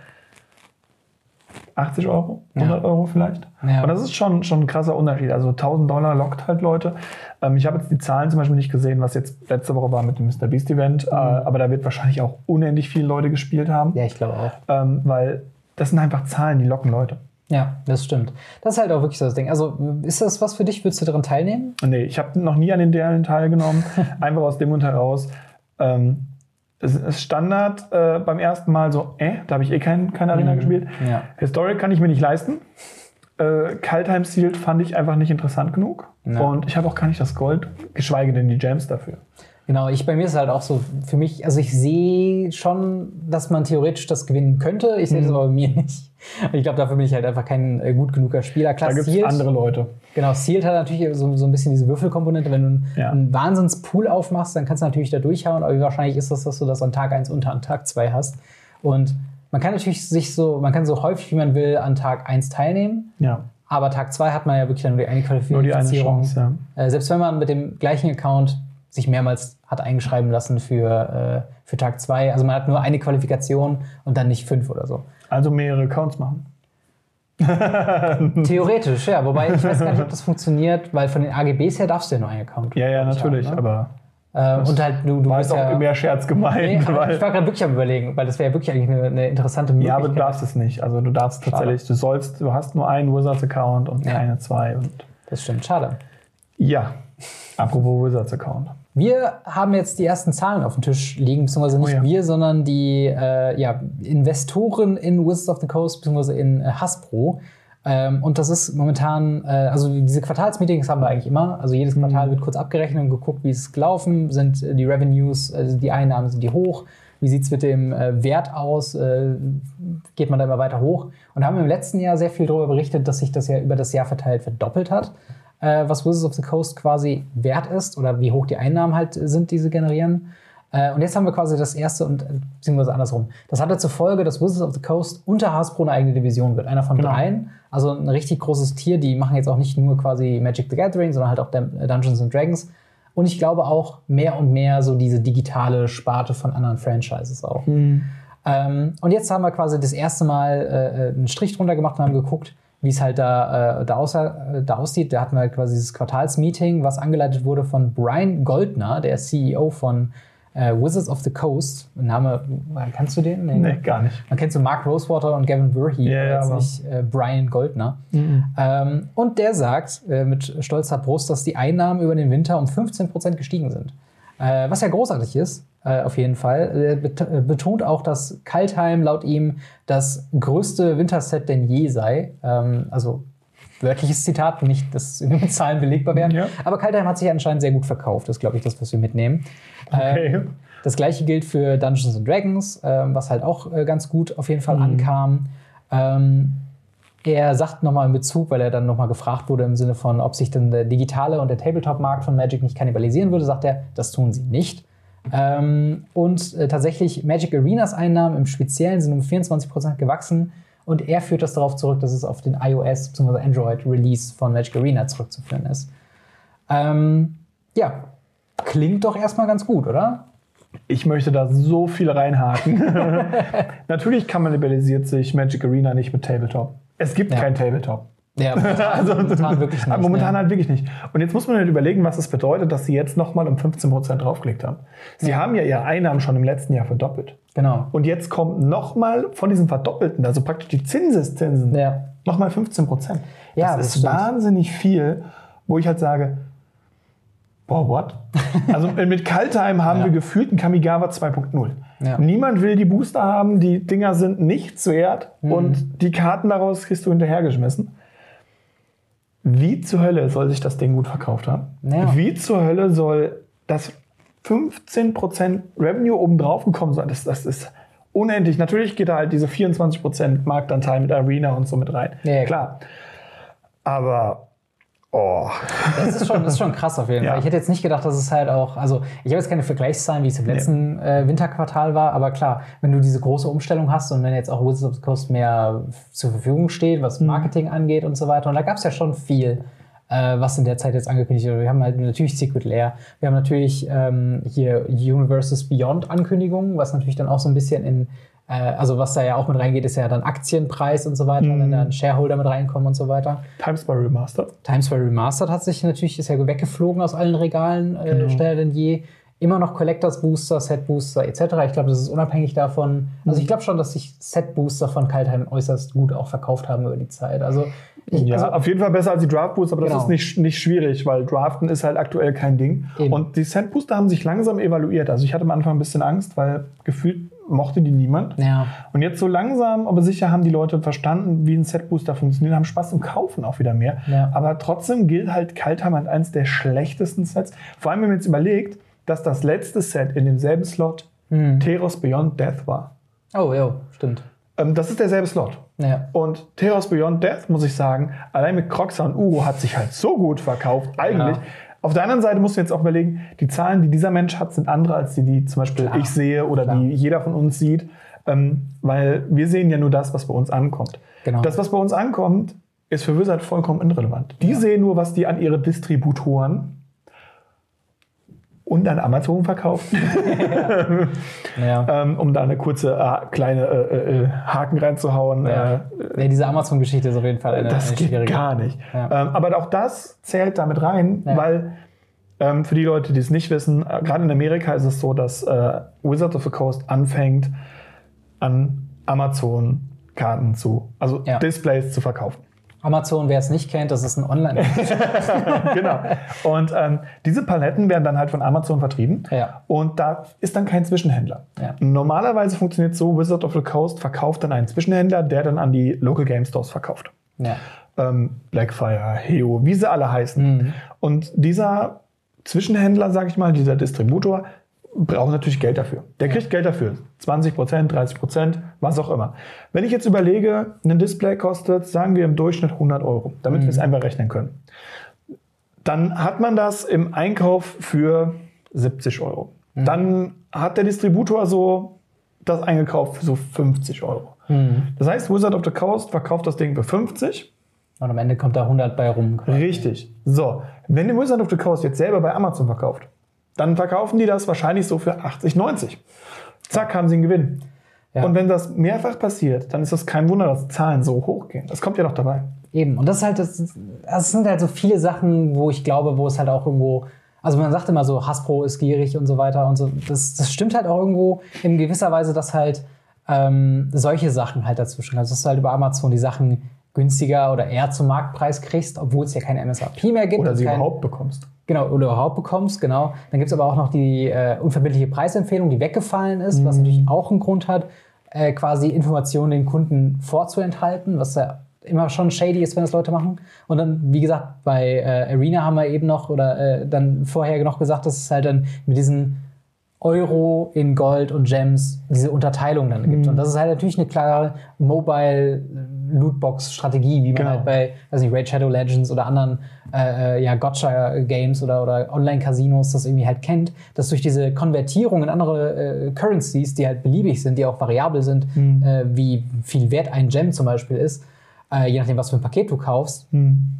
80 Euro, 100 Euro vielleicht. Ja. Und das ist schon, schon ein krasser Unterschied. Also 1000 Dollar lockt halt Leute. Ähm, ich habe jetzt die Zahlen zum Beispiel nicht gesehen, was jetzt letzte Woche war mit dem Mr. Beast Event. Äh, aber da wird wahrscheinlich auch unendlich viele Leute gespielt haben. Ja, ich glaube auch. Ähm, weil das sind einfach Zahlen, die locken Leute. Ja, das stimmt. Das ist halt auch wirklich so das Ding. Also, ist das was für dich? Würdest du daran teilnehmen? Nee, ich habe noch nie an den Duellen teilgenommen. Einfach aus dem Grund heraus. Ähm, es ist Standard äh, beim ersten Mal so, äh, da habe ich eh kein, keine Arena gespielt. Ja. Historic kann ich mir nicht leisten. Äh, Kaltheim Sealed fand ich einfach nicht interessant genug. Ja. Und ich habe auch gar nicht das Gold, geschweige denn die Gems dafür. Genau, ich bei mir ist es halt auch so, für mich, also ich sehe schon, dass man theoretisch das gewinnen könnte. Ich Mhm. sehe das aber bei mir nicht. Und ich glaube, dafür bin ich halt einfach kein äh, gut genuger Spieler. Klar, Da gibt es andere Leute. Genau, Sealed hat natürlich so, so ein bisschen diese Würfelkomponente. Wenn du einen, Ja. einen Wahnsinnspool aufmachst, dann kannst du natürlich da durchhauen. Aber wie wahrscheinlich ist das, dass du das an Tag 1 und an Tag 2 hast. Und man kann natürlich sich so, man kann so häufig wie man will an Tag 1 teilnehmen. Ja, Aber Tag 2 hat man ja wirklich nur die eine nur die eine Qualifizierung. Chance. Ja. Äh, selbst wenn man mit dem gleichen Account sich mehrmals hat eingeschreiben lassen für, äh, für Tag 2. Also man hat nur eine Qualifikation und dann nicht fünf oder so. Also mehrere Accounts machen. Theoretisch, ja. Wobei ich weiß gar nicht, ob das funktioniert, weil von den AGBs her darfst du ja nur einen Account. Ja, ja, natürlich. haben, ne? Aber Ähm, und halt, du, du bist auch ja. mehr Scherz gemeint. Nee, weil, ich war gerade wirklich am überlegen, weil das wäre ja wirklich eigentlich eine, eine interessante ja, Möglichkeit. aber du darfst es nicht. Also du darfst tatsächlich, du sollst, du hast nur einen Wizards-Account und Ja. keine zwei. Und Das stimmt, schade. ja, apropos Wizards-Account. Wir haben jetzt die ersten Zahlen auf dem Tisch liegen, beziehungsweise nicht Oh ja. wir, sondern die äh, ja, Investoren in Wizards of the Coast, beziehungsweise in äh, Hasbro. Ähm, und das ist momentan, äh, also diese Quartalsmeetings haben wir eigentlich immer. Also jedes Quartal Mhm. wird kurz abgerechnet und geguckt, wie es gelaufen, sind äh, die Revenues, also die Einnahmen, sind die hoch, wie sieht es mit dem äh, Wert aus, äh, geht man da immer weiter hoch. Und haben im letzten Jahr sehr viel darüber berichtet, dass sich das ja über das Jahr verteilt verdoppelt hat, äh, was Wizards of the Coast quasi wert ist oder wie hoch die Einnahmen halt sind, die sie generieren. Äh, und jetzt haben wir quasi das erste und äh, beziehungsweise andersrum. Das hatte zur Folge, dass Wizards of the Coast unter Hasbro eine eigene Division wird. Einer von Genau. dreien. Also ein richtig großes Tier. Die machen jetzt auch nicht nur quasi Magic the Gathering, sondern halt auch Dun- Dungeons and Dragons. Und ich glaube auch mehr und mehr so diese digitale Sparte von anderen Franchises auch. Ähm, und jetzt haben wir quasi das erste Mal äh, einen Strich drunter gemacht und haben geguckt, wie es halt da, äh, da, aussah, äh, da aussieht. Da hatten wir halt quasi dieses Quartalsmeeting, was angeleitet wurde von Brian Goldner, der CEO von äh, Wizards of the Coast. Name, kannst du den? Nee, gar nicht. Man kennt so Mark Rosewater und Gavin Verhey, Ja, aber jetzt nicht äh, Brian Goldner. Ähm, und der sagt äh, mit stolzer Brust, dass die Einnahmen über den Winter um 15% gestiegen sind. Äh, was ja großartig ist, äh, auf jeden Fall. Er bet äh, betont auch, dass Kaltheim laut ihm das größte Winterset denn je sei. Ähm, also wörtliches Zitat, nicht, dass mit Zahlen belegbar wären. Ja. Aber Kaltheim hat sich anscheinend sehr gut verkauft. Das ist, glaube ich, das, was wir mitnehmen. Okay. Ähm, das gleiche gilt für Dungeons and Dragons, ähm, was halt auch äh, ganz gut auf jeden Fall Mhm. ankam. Ähm, er sagt nochmal in Bezug, weil er dann nochmal gefragt wurde im Sinne von, ob sich denn der digitale und der Tabletop-Markt von Magic nicht kannibalisieren würde, sagt er, das tun sie nicht. Ähm, und äh, tatsächlich Magic Arenas Einnahmen im Speziellen sind um 24% gewachsen und er führt das darauf zurück, dass es auf den iOS bzw. Android Release von Magic Arena zurückzuführen ist. Ähm, ja, klingt doch erstmal ganz gut, oder? Ich möchte da so viel reinhaken. Natürlich kannibalisiert sich Magic Arena nicht mit Tabletop. Es gibt Ja. kein Tabletop. Ja, momentan, momentan wirklich nicht. Momentan ne? halt wirklich nicht. Und jetzt muss man halt überlegen, was das bedeutet, dass sie jetzt nochmal um 15% draufgelegt haben. Sie haben ja ihre Einnahmen schon im letzten Jahr verdoppelt. Genau. Und jetzt kommt nochmal von diesem Verdoppelten, also praktisch die Zinseszinsen, Ja. nochmal 15 Prozent. Ja, das, das ist stimmt. wahnsinnig viel, wo ich halt sage, boah, what? also mit Kaltheim haben Ja. wir gefühlt einen Kamigawa 2.0. Ja. Niemand will die Booster haben, die Dinger sind nichts wert Mhm. und die Karten daraus kriegst du hinterhergeschmissen. Wie zur Hölle soll sich das Ding gut verkauft haben? Ja. Wie zur Hölle soll das 15% Revenue obendrauf gekommen sein? Das, das ist unendlich. Natürlich geht da halt diese 24% Marktanteil mit Arena und so mit rein. Klar. Aber, oh. Das ist schon, das ist schon krass auf jeden Ja. Fall. Ich hätte jetzt nicht gedacht, dass es halt auch, also ich habe jetzt keine Vergleichszahlen, wie es im letzten äh, Winterquartal war, aber klar, wenn du diese große Umstellung hast und wenn jetzt auch Wizards of the Coast mehr zur Verfügung steht, was Marketing angeht und so weiter, und da gab es ja schon viel, äh, was in der Zeit jetzt angekündigt wurde. Wir haben halt natürlich Secret Lair, wir haben natürlich ähm, hier Universes Beyond Ankündigungen, was natürlich dann auch so ein bisschen in äh, also was da ja auch mit reingeht, ist ja dann Aktienpreis und so weiter, wenn da ein Shareholder mit reinkommen und so weiter. Times by Remastered. Times Square Remastered hat sich natürlich, ist ja weggeflogen aus allen Regalen, äh, Genau. schneller denn je. Immer noch Collectors Booster, Set Booster etc. Ich glaube, das ist unabhängig davon. Also Mhm. ich glaube schon, dass sich Set Booster von Kaltheim äußerst gut auch verkauft haben über die Zeit. Also, ich, Ja, also auf jeden Fall besser als die Draft Booster, aber das Genau. ist nicht, nicht schwierig, weil Draften ist halt aktuell kein Ding. Eben. Und die Set Booster haben sich langsam evaluiert. Also ich hatte am Anfang ein bisschen Angst, weil gefühlt mochte die niemand. ja, Und jetzt so langsam, aber sicher haben die Leute verstanden, wie ein Set Booster funktioniert, haben Spaß im Kaufen auch wieder mehr. Ja. Aber trotzdem gilt halt Kaltheim als eines der schlechtesten Sets. Vor allem, wenn man jetzt überlegt, dass das letzte Set in demselben Slot Hm. Teros Beyond Death war. oh, jo, stimmt. Ähm, das ist derselbe Slot. Ja. Und Teros Beyond Death, muss ich sagen, allein mit Croxa und Uro hat sich halt so gut verkauft, eigentlich. Ja. Auf der anderen Seite musst du jetzt auch überlegen, die Zahlen, die dieser Mensch hat, sind andere als die, die zum Beispiel Klar. ich sehe oder Klar. die jeder von uns sieht. Ähm, weil wir sehen ja nur das, was bei uns ankommt. Genau. Das, was bei uns ankommt, ist für Wizard vollkommen irrelevant. Die sehen nur, was die an ihre Distributoren und an Amazon verkaufen, Ja. ähm, um da eine kurze äh, kleine äh, äh, Haken reinzuhauen. Ja. Äh, ja, diese Amazon-Geschichte ist auf jeden Fall eine, das eine geht schwierige. gar nicht. Ja. Ähm, aber auch das zählt damit rein, weil ähm, für die Leute, die es nicht wissen, äh, gerade in Amerika ist es so, dass äh, Wizards of the Coast anfängt, an Amazon Karten zu, also. Displays zu verkaufen. Amazon, wer es nicht kennt, das ist ein online genau. Und ähm, diese Paletten werden dann halt von Amazon vertrieben. Ja. Und da ist dann kein Zwischenhändler. Ja. Normalerweise funktioniert es so, Wizard of the Coast verkauft dann einen Zwischenhändler, der dann an die Local Game Stores verkauft. ja. ähm, Blackfire, Heo, wie sie alle heißen. Mhm. Und dieser Zwischenhändler, sag ich mal, dieser Distributor, braucht natürlich Geld dafür. Der kriegt Geld dafür. 20 Prozent, 30 Prozent, was auch immer. Wenn ich jetzt überlege, ein Display kostet, sagen wir im Durchschnitt 100 Euro, damit wir es einfach rechnen können. Dann hat man das im Einkauf für 70 Euro. Dann hat der Distributor so das eingekauft für so 50 Euro. Das heißt, Wizard of the Coast verkauft das Ding für 50 Und am Ende kommt da 100 bei rum. Richtig. So, wenn die Wizard of the Coast jetzt selber bei Amazon verkauft, dann verkaufen die das wahrscheinlich so für 80, 90. Zack, haben sie einen Gewinn. Ja. Und wenn das mehrfach passiert, dann ist das kein Wunder, dass Zahlen so hoch gehen. Das kommt ja noch dabei. Eben. Und das ist halt, das, das sind halt so viele Sachen, wo ich glaube, wo es halt auch irgendwo, also man sagt immer so, Hasbro ist gierig und so weiter und so. Das, das stimmt halt auch irgendwo in gewisser Weise, dass halt ähm, solche Sachen halt dazwischen, also dass du halt über Amazon die Sachen günstiger oder eher zum Marktpreis kriegst, obwohl es ja keine MSRP mehr gibt. Oder sie kein, überhaupt bekommst. Genau, oder überhaupt bekommst, genau. Dann gibt es aber auch noch die äh, unverbindliche Preisempfehlung, die weggefallen ist, Mhm. was natürlich auch einen Grund hat, äh, quasi Informationen den Kunden vorzuenthalten, was ja immer schon shady ist, wenn das Leute machen. Und dann, wie gesagt, bei äh, Arena haben wir eben noch oder äh, dann vorher noch gesagt, dass es halt dann mit diesen Euro in Gold und Gems diese Unterteilung dann gibt. Mhm. Und das ist halt natürlich eine klare Mobile Lootbox Strategie, wie man Genau. halt bei, weiß nicht, Raid Shadow Legends oder anderen äh, äh, ja, Gotcha Games oder, oder Online Casinos das irgendwie halt kennt, dass durch diese Konvertierung in andere äh, Currencies, die halt beliebig sind, die auch variabel sind, Mhm. äh, wie viel wert ein Gem zum Beispiel ist, äh, je nachdem, was für ein Paket du kaufst, Mhm.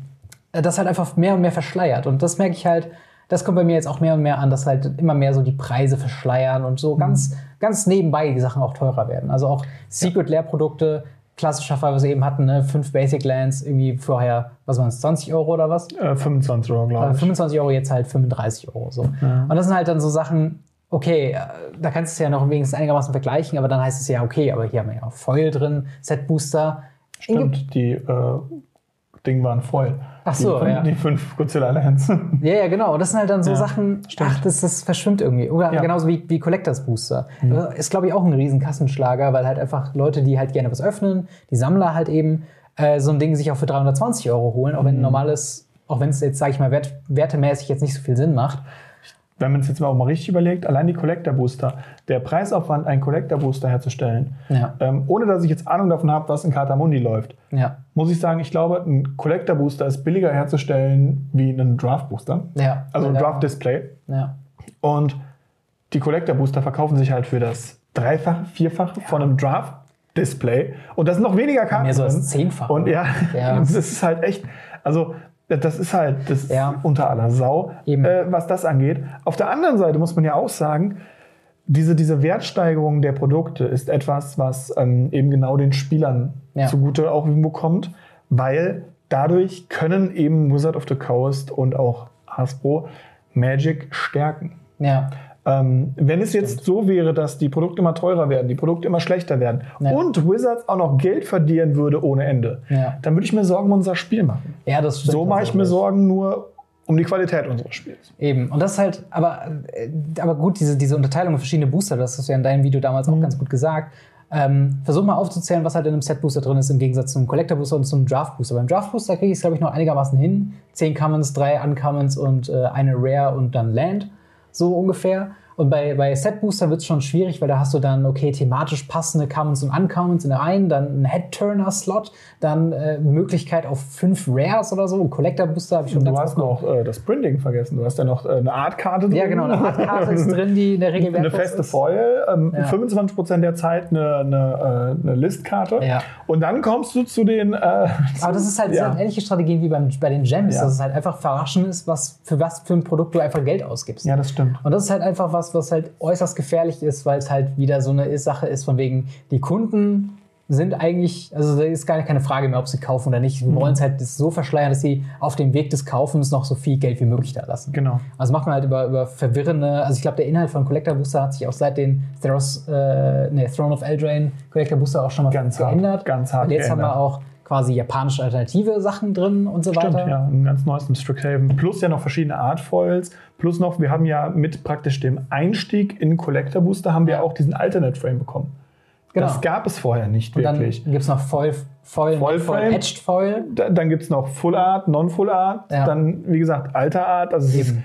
das halt einfach mehr und mehr verschleiert. Und das merke ich halt, das kommt bei mir jetzt auch mehr und mehr an, dass halt immer mehr so die Preise verschleiern und so ganz, ganz nebenbei die Sachen auch teurer werden. Also auch Secret-Lehrprodukte, klassischer Fall, was wir eben hatten, ne? fünf Basic Lands, irgendwie vorher, was waren es, 20 Euro oder was? Äh, 25 Euro, Äh, glaube ich. 25 Euro, jetzt halt 35 Euro. So. Und das sind halt dann so Sachen, okay, äh, da kannst du es ja noch wenigstens einigermaßen vergleichen, aber dann heißt es ja, okay, aber hier haben wir ja auch Foil drin, Set Booster. Stimmt, die äh, Ding waren voll. Ach so, die, fünf- ja. Die fünf Godzilla Lands. Ja, ja, genau. Das sind halt dann so Ja, Sachen, stimmt. ach, das, das verschwimmt irgendwie. Oder Ja. Mhm. genauso wie, wie Collectors Booster. Das Ist, glaube ich, auch ein riesen Kassenschlager, weil halt einfach Leute, die halt gerne was öffnen, die Sammler halt eben, äh, so ein Ding sich auch für 320 Euro holen, auch wenn Mhm. ein normales, auch wenn es jetzt, sage ich mal, wert, wertemäßig jetzt nicht so viel Sinn macht. Wenn man es jetzt mal auch mal richtig überlegt, allein die Collector Booster, der Preisaufwand, einen Collector Booster herzustellen, Ja. ähm, ohne dass ich jetzt Ahnung davon habe, was in Katamundi läuft, Ja. muss ich sagen, ich glaube, ein Collector Booster ist billiger herzustellen wie ein Draft Booster. Ja. Also ein. Draft Display. Und die Collector Booster verkaufen sich halt für das Dreifache, Vierfache von einem Draft Display. Und da sind noch weniger Karten. Mehr so als Zehnfache. Und ja, Ja. das ist halt echt, also das ist halt das ist Ja. unter aller Sau, äh, was das angeht. Auf der anderen Seite muss man ja auch sagen, diese, diese Wertsteigerung der Produkte ist etwas, was ähm, eben genau den Spielern Ja. zugute auch irgendwo kommt, weil dadurch können eben Wizard of the Coast und auch Hasbro Magic stärken. Ja. Ähm, wenn es jetzt so wäre, dass die Produkte immer teurer werden, die Produkte immer schlechter werden Ja. und Wizards auch noch Geld verdienen würde ohne Ende, Ja. dann würde ich mir Sorgen um unser Spiel machen. Ja, das stimmt. so mache ich mir. Sorgen nur um die Qualität unseres Spiels. Eben. Und das ist halt, aber, äh, aber gut, diese, diese Unterteilung in verschiedene Booster, das hast du ja in deinem Video damals Mhm. auch ganz gut gesagt. Ähm, versuch mal aufzuzählen, was halt in einem Set-Booster drin ist, im Gegensatz zum Collector-Booster und zum Draft-Booster. Beim Draft-Booster kriege ich es, glaube ich, noch einigermaßen hin. Zehn Commons, drei Uncommons und äh, eine Rare und dann Land. So ungefähr. Und bei, bei Set-Booster wird es schon schwierig, weil da hast du dann, okay, thematisch passende Commons und Uncommons in der einen, dann einen Head-Turner-Slot, dann äh, Möglichkeit auf fünf Rares oder so. Und Collector-Booster habe ich schon Du hast noch äh, das Printing vergessen. Du hast ja noch äh, eine Artkarte drin. ja, genau, eine Artkarte ist drin, die in der Regel Eine feste ist. Foil, ähm, Ja. 25% der Zeit eine, eine, äh, eine Listkarte. Ja. Und dann kommst du zu den. Äh, Aber das ist halt Ja. sehr ähnliche Strategien wie beim, bei den Gems, Ja. dass es halt einfach verraschen ist, was, für was für ein Produkt du einfach Geld ausgibst. ja, das stimmt. Und das ist halt einfach was, was halt äußerst gefährlich ist, weil es halt wieder so eine Sache ist, von wegen, die Kunden sind eigentlich, also da ist gar keine Frage mehr, ob sie kaufen oder nicht. Mhm. Wir wollen es halt so verschleiern, dass sie auf dem Weg des Kaufens noch so viel Geld wie möglich da lassen. Genau. Also macht man halt über, über verwirrende, also ich glaube, der Inhalt von Collector Booster hat sich auch seit den Theros, äh, nee, Throne of Eldraine Collector Booster auch schon mal Ganz hart, geändert. ganz hart Und jetzt haben geändert. wir auch quasi japanische alternative Sachen drin und so Stimmt, weiter. ja, ein ganz neues im Strixhaven. Plus ja noch verschiedene Artfoils. Plus noch, wir haben ja mit praktisch dem Einstieg in Collector Booster haben wir auch diesen Alternate Frame bekommen. Genau. Das gab es vorher nicht und dann wirklich. gibt es noch Foil, Foil, Foil Frame. Edged Foil. Da, dann gibt es noch Full Art, Non-Full Art, Ja. dann, wie gesagt, alter Art, also es ist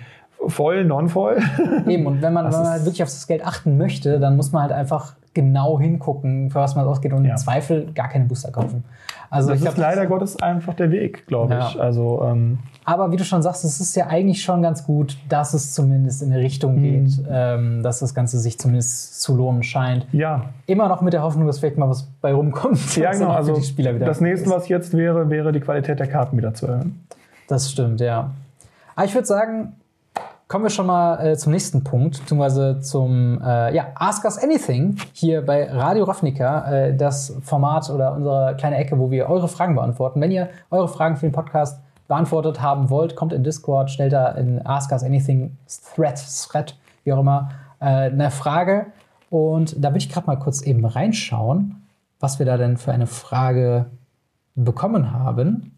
Foil, Non-Foil. Eben, und wenn man, Das wenn man halt wirklich auf das Geld achten möchte, dann muss man halt einfach genau hingucken, für was man ausgeht und Ja. im Zweifel gar keine Booster kaufen. Also Das ich ist glaub, leider Gottes einfach der Weg, glaube ich. Ja. Also, ähm, Aber wie du schon sagst, es ist ja eigentlich schon ganz gut, dass es zumindest in eine Richtung geht, Mhm. ähm, dass das Ganze sich zumindest zu lohnen scheint. ja. Immer noch mit der Hoffnung, dass vielleicht mal was bei rumkommt. Ja, genau. Also, das nächste, ist. was jetzt wäre, wäre die Qualität der Karten wieder zu erhöhen. Das stimmt, ja. Aber ich würde sagen, kommen wir schon mal äh, zum nächsten Punkt, beziehungsweise zum äh, ja, Ask Us Anything hier bei Radio Ravnica, äh, das Format oder unsere kleine Ecke, wo wir eure Fragen beantworten. Wenn ihr eure Fragen für den Podcast beantwortet haben wollt, kommt in Discord, stellt da in Ask Us Anything Thread, Thread, wie auch immer, äh, eine Frage. Und da würde ich gerade mal kurz eben reinschauen, was wir da denn für eine Frage bekommen haben.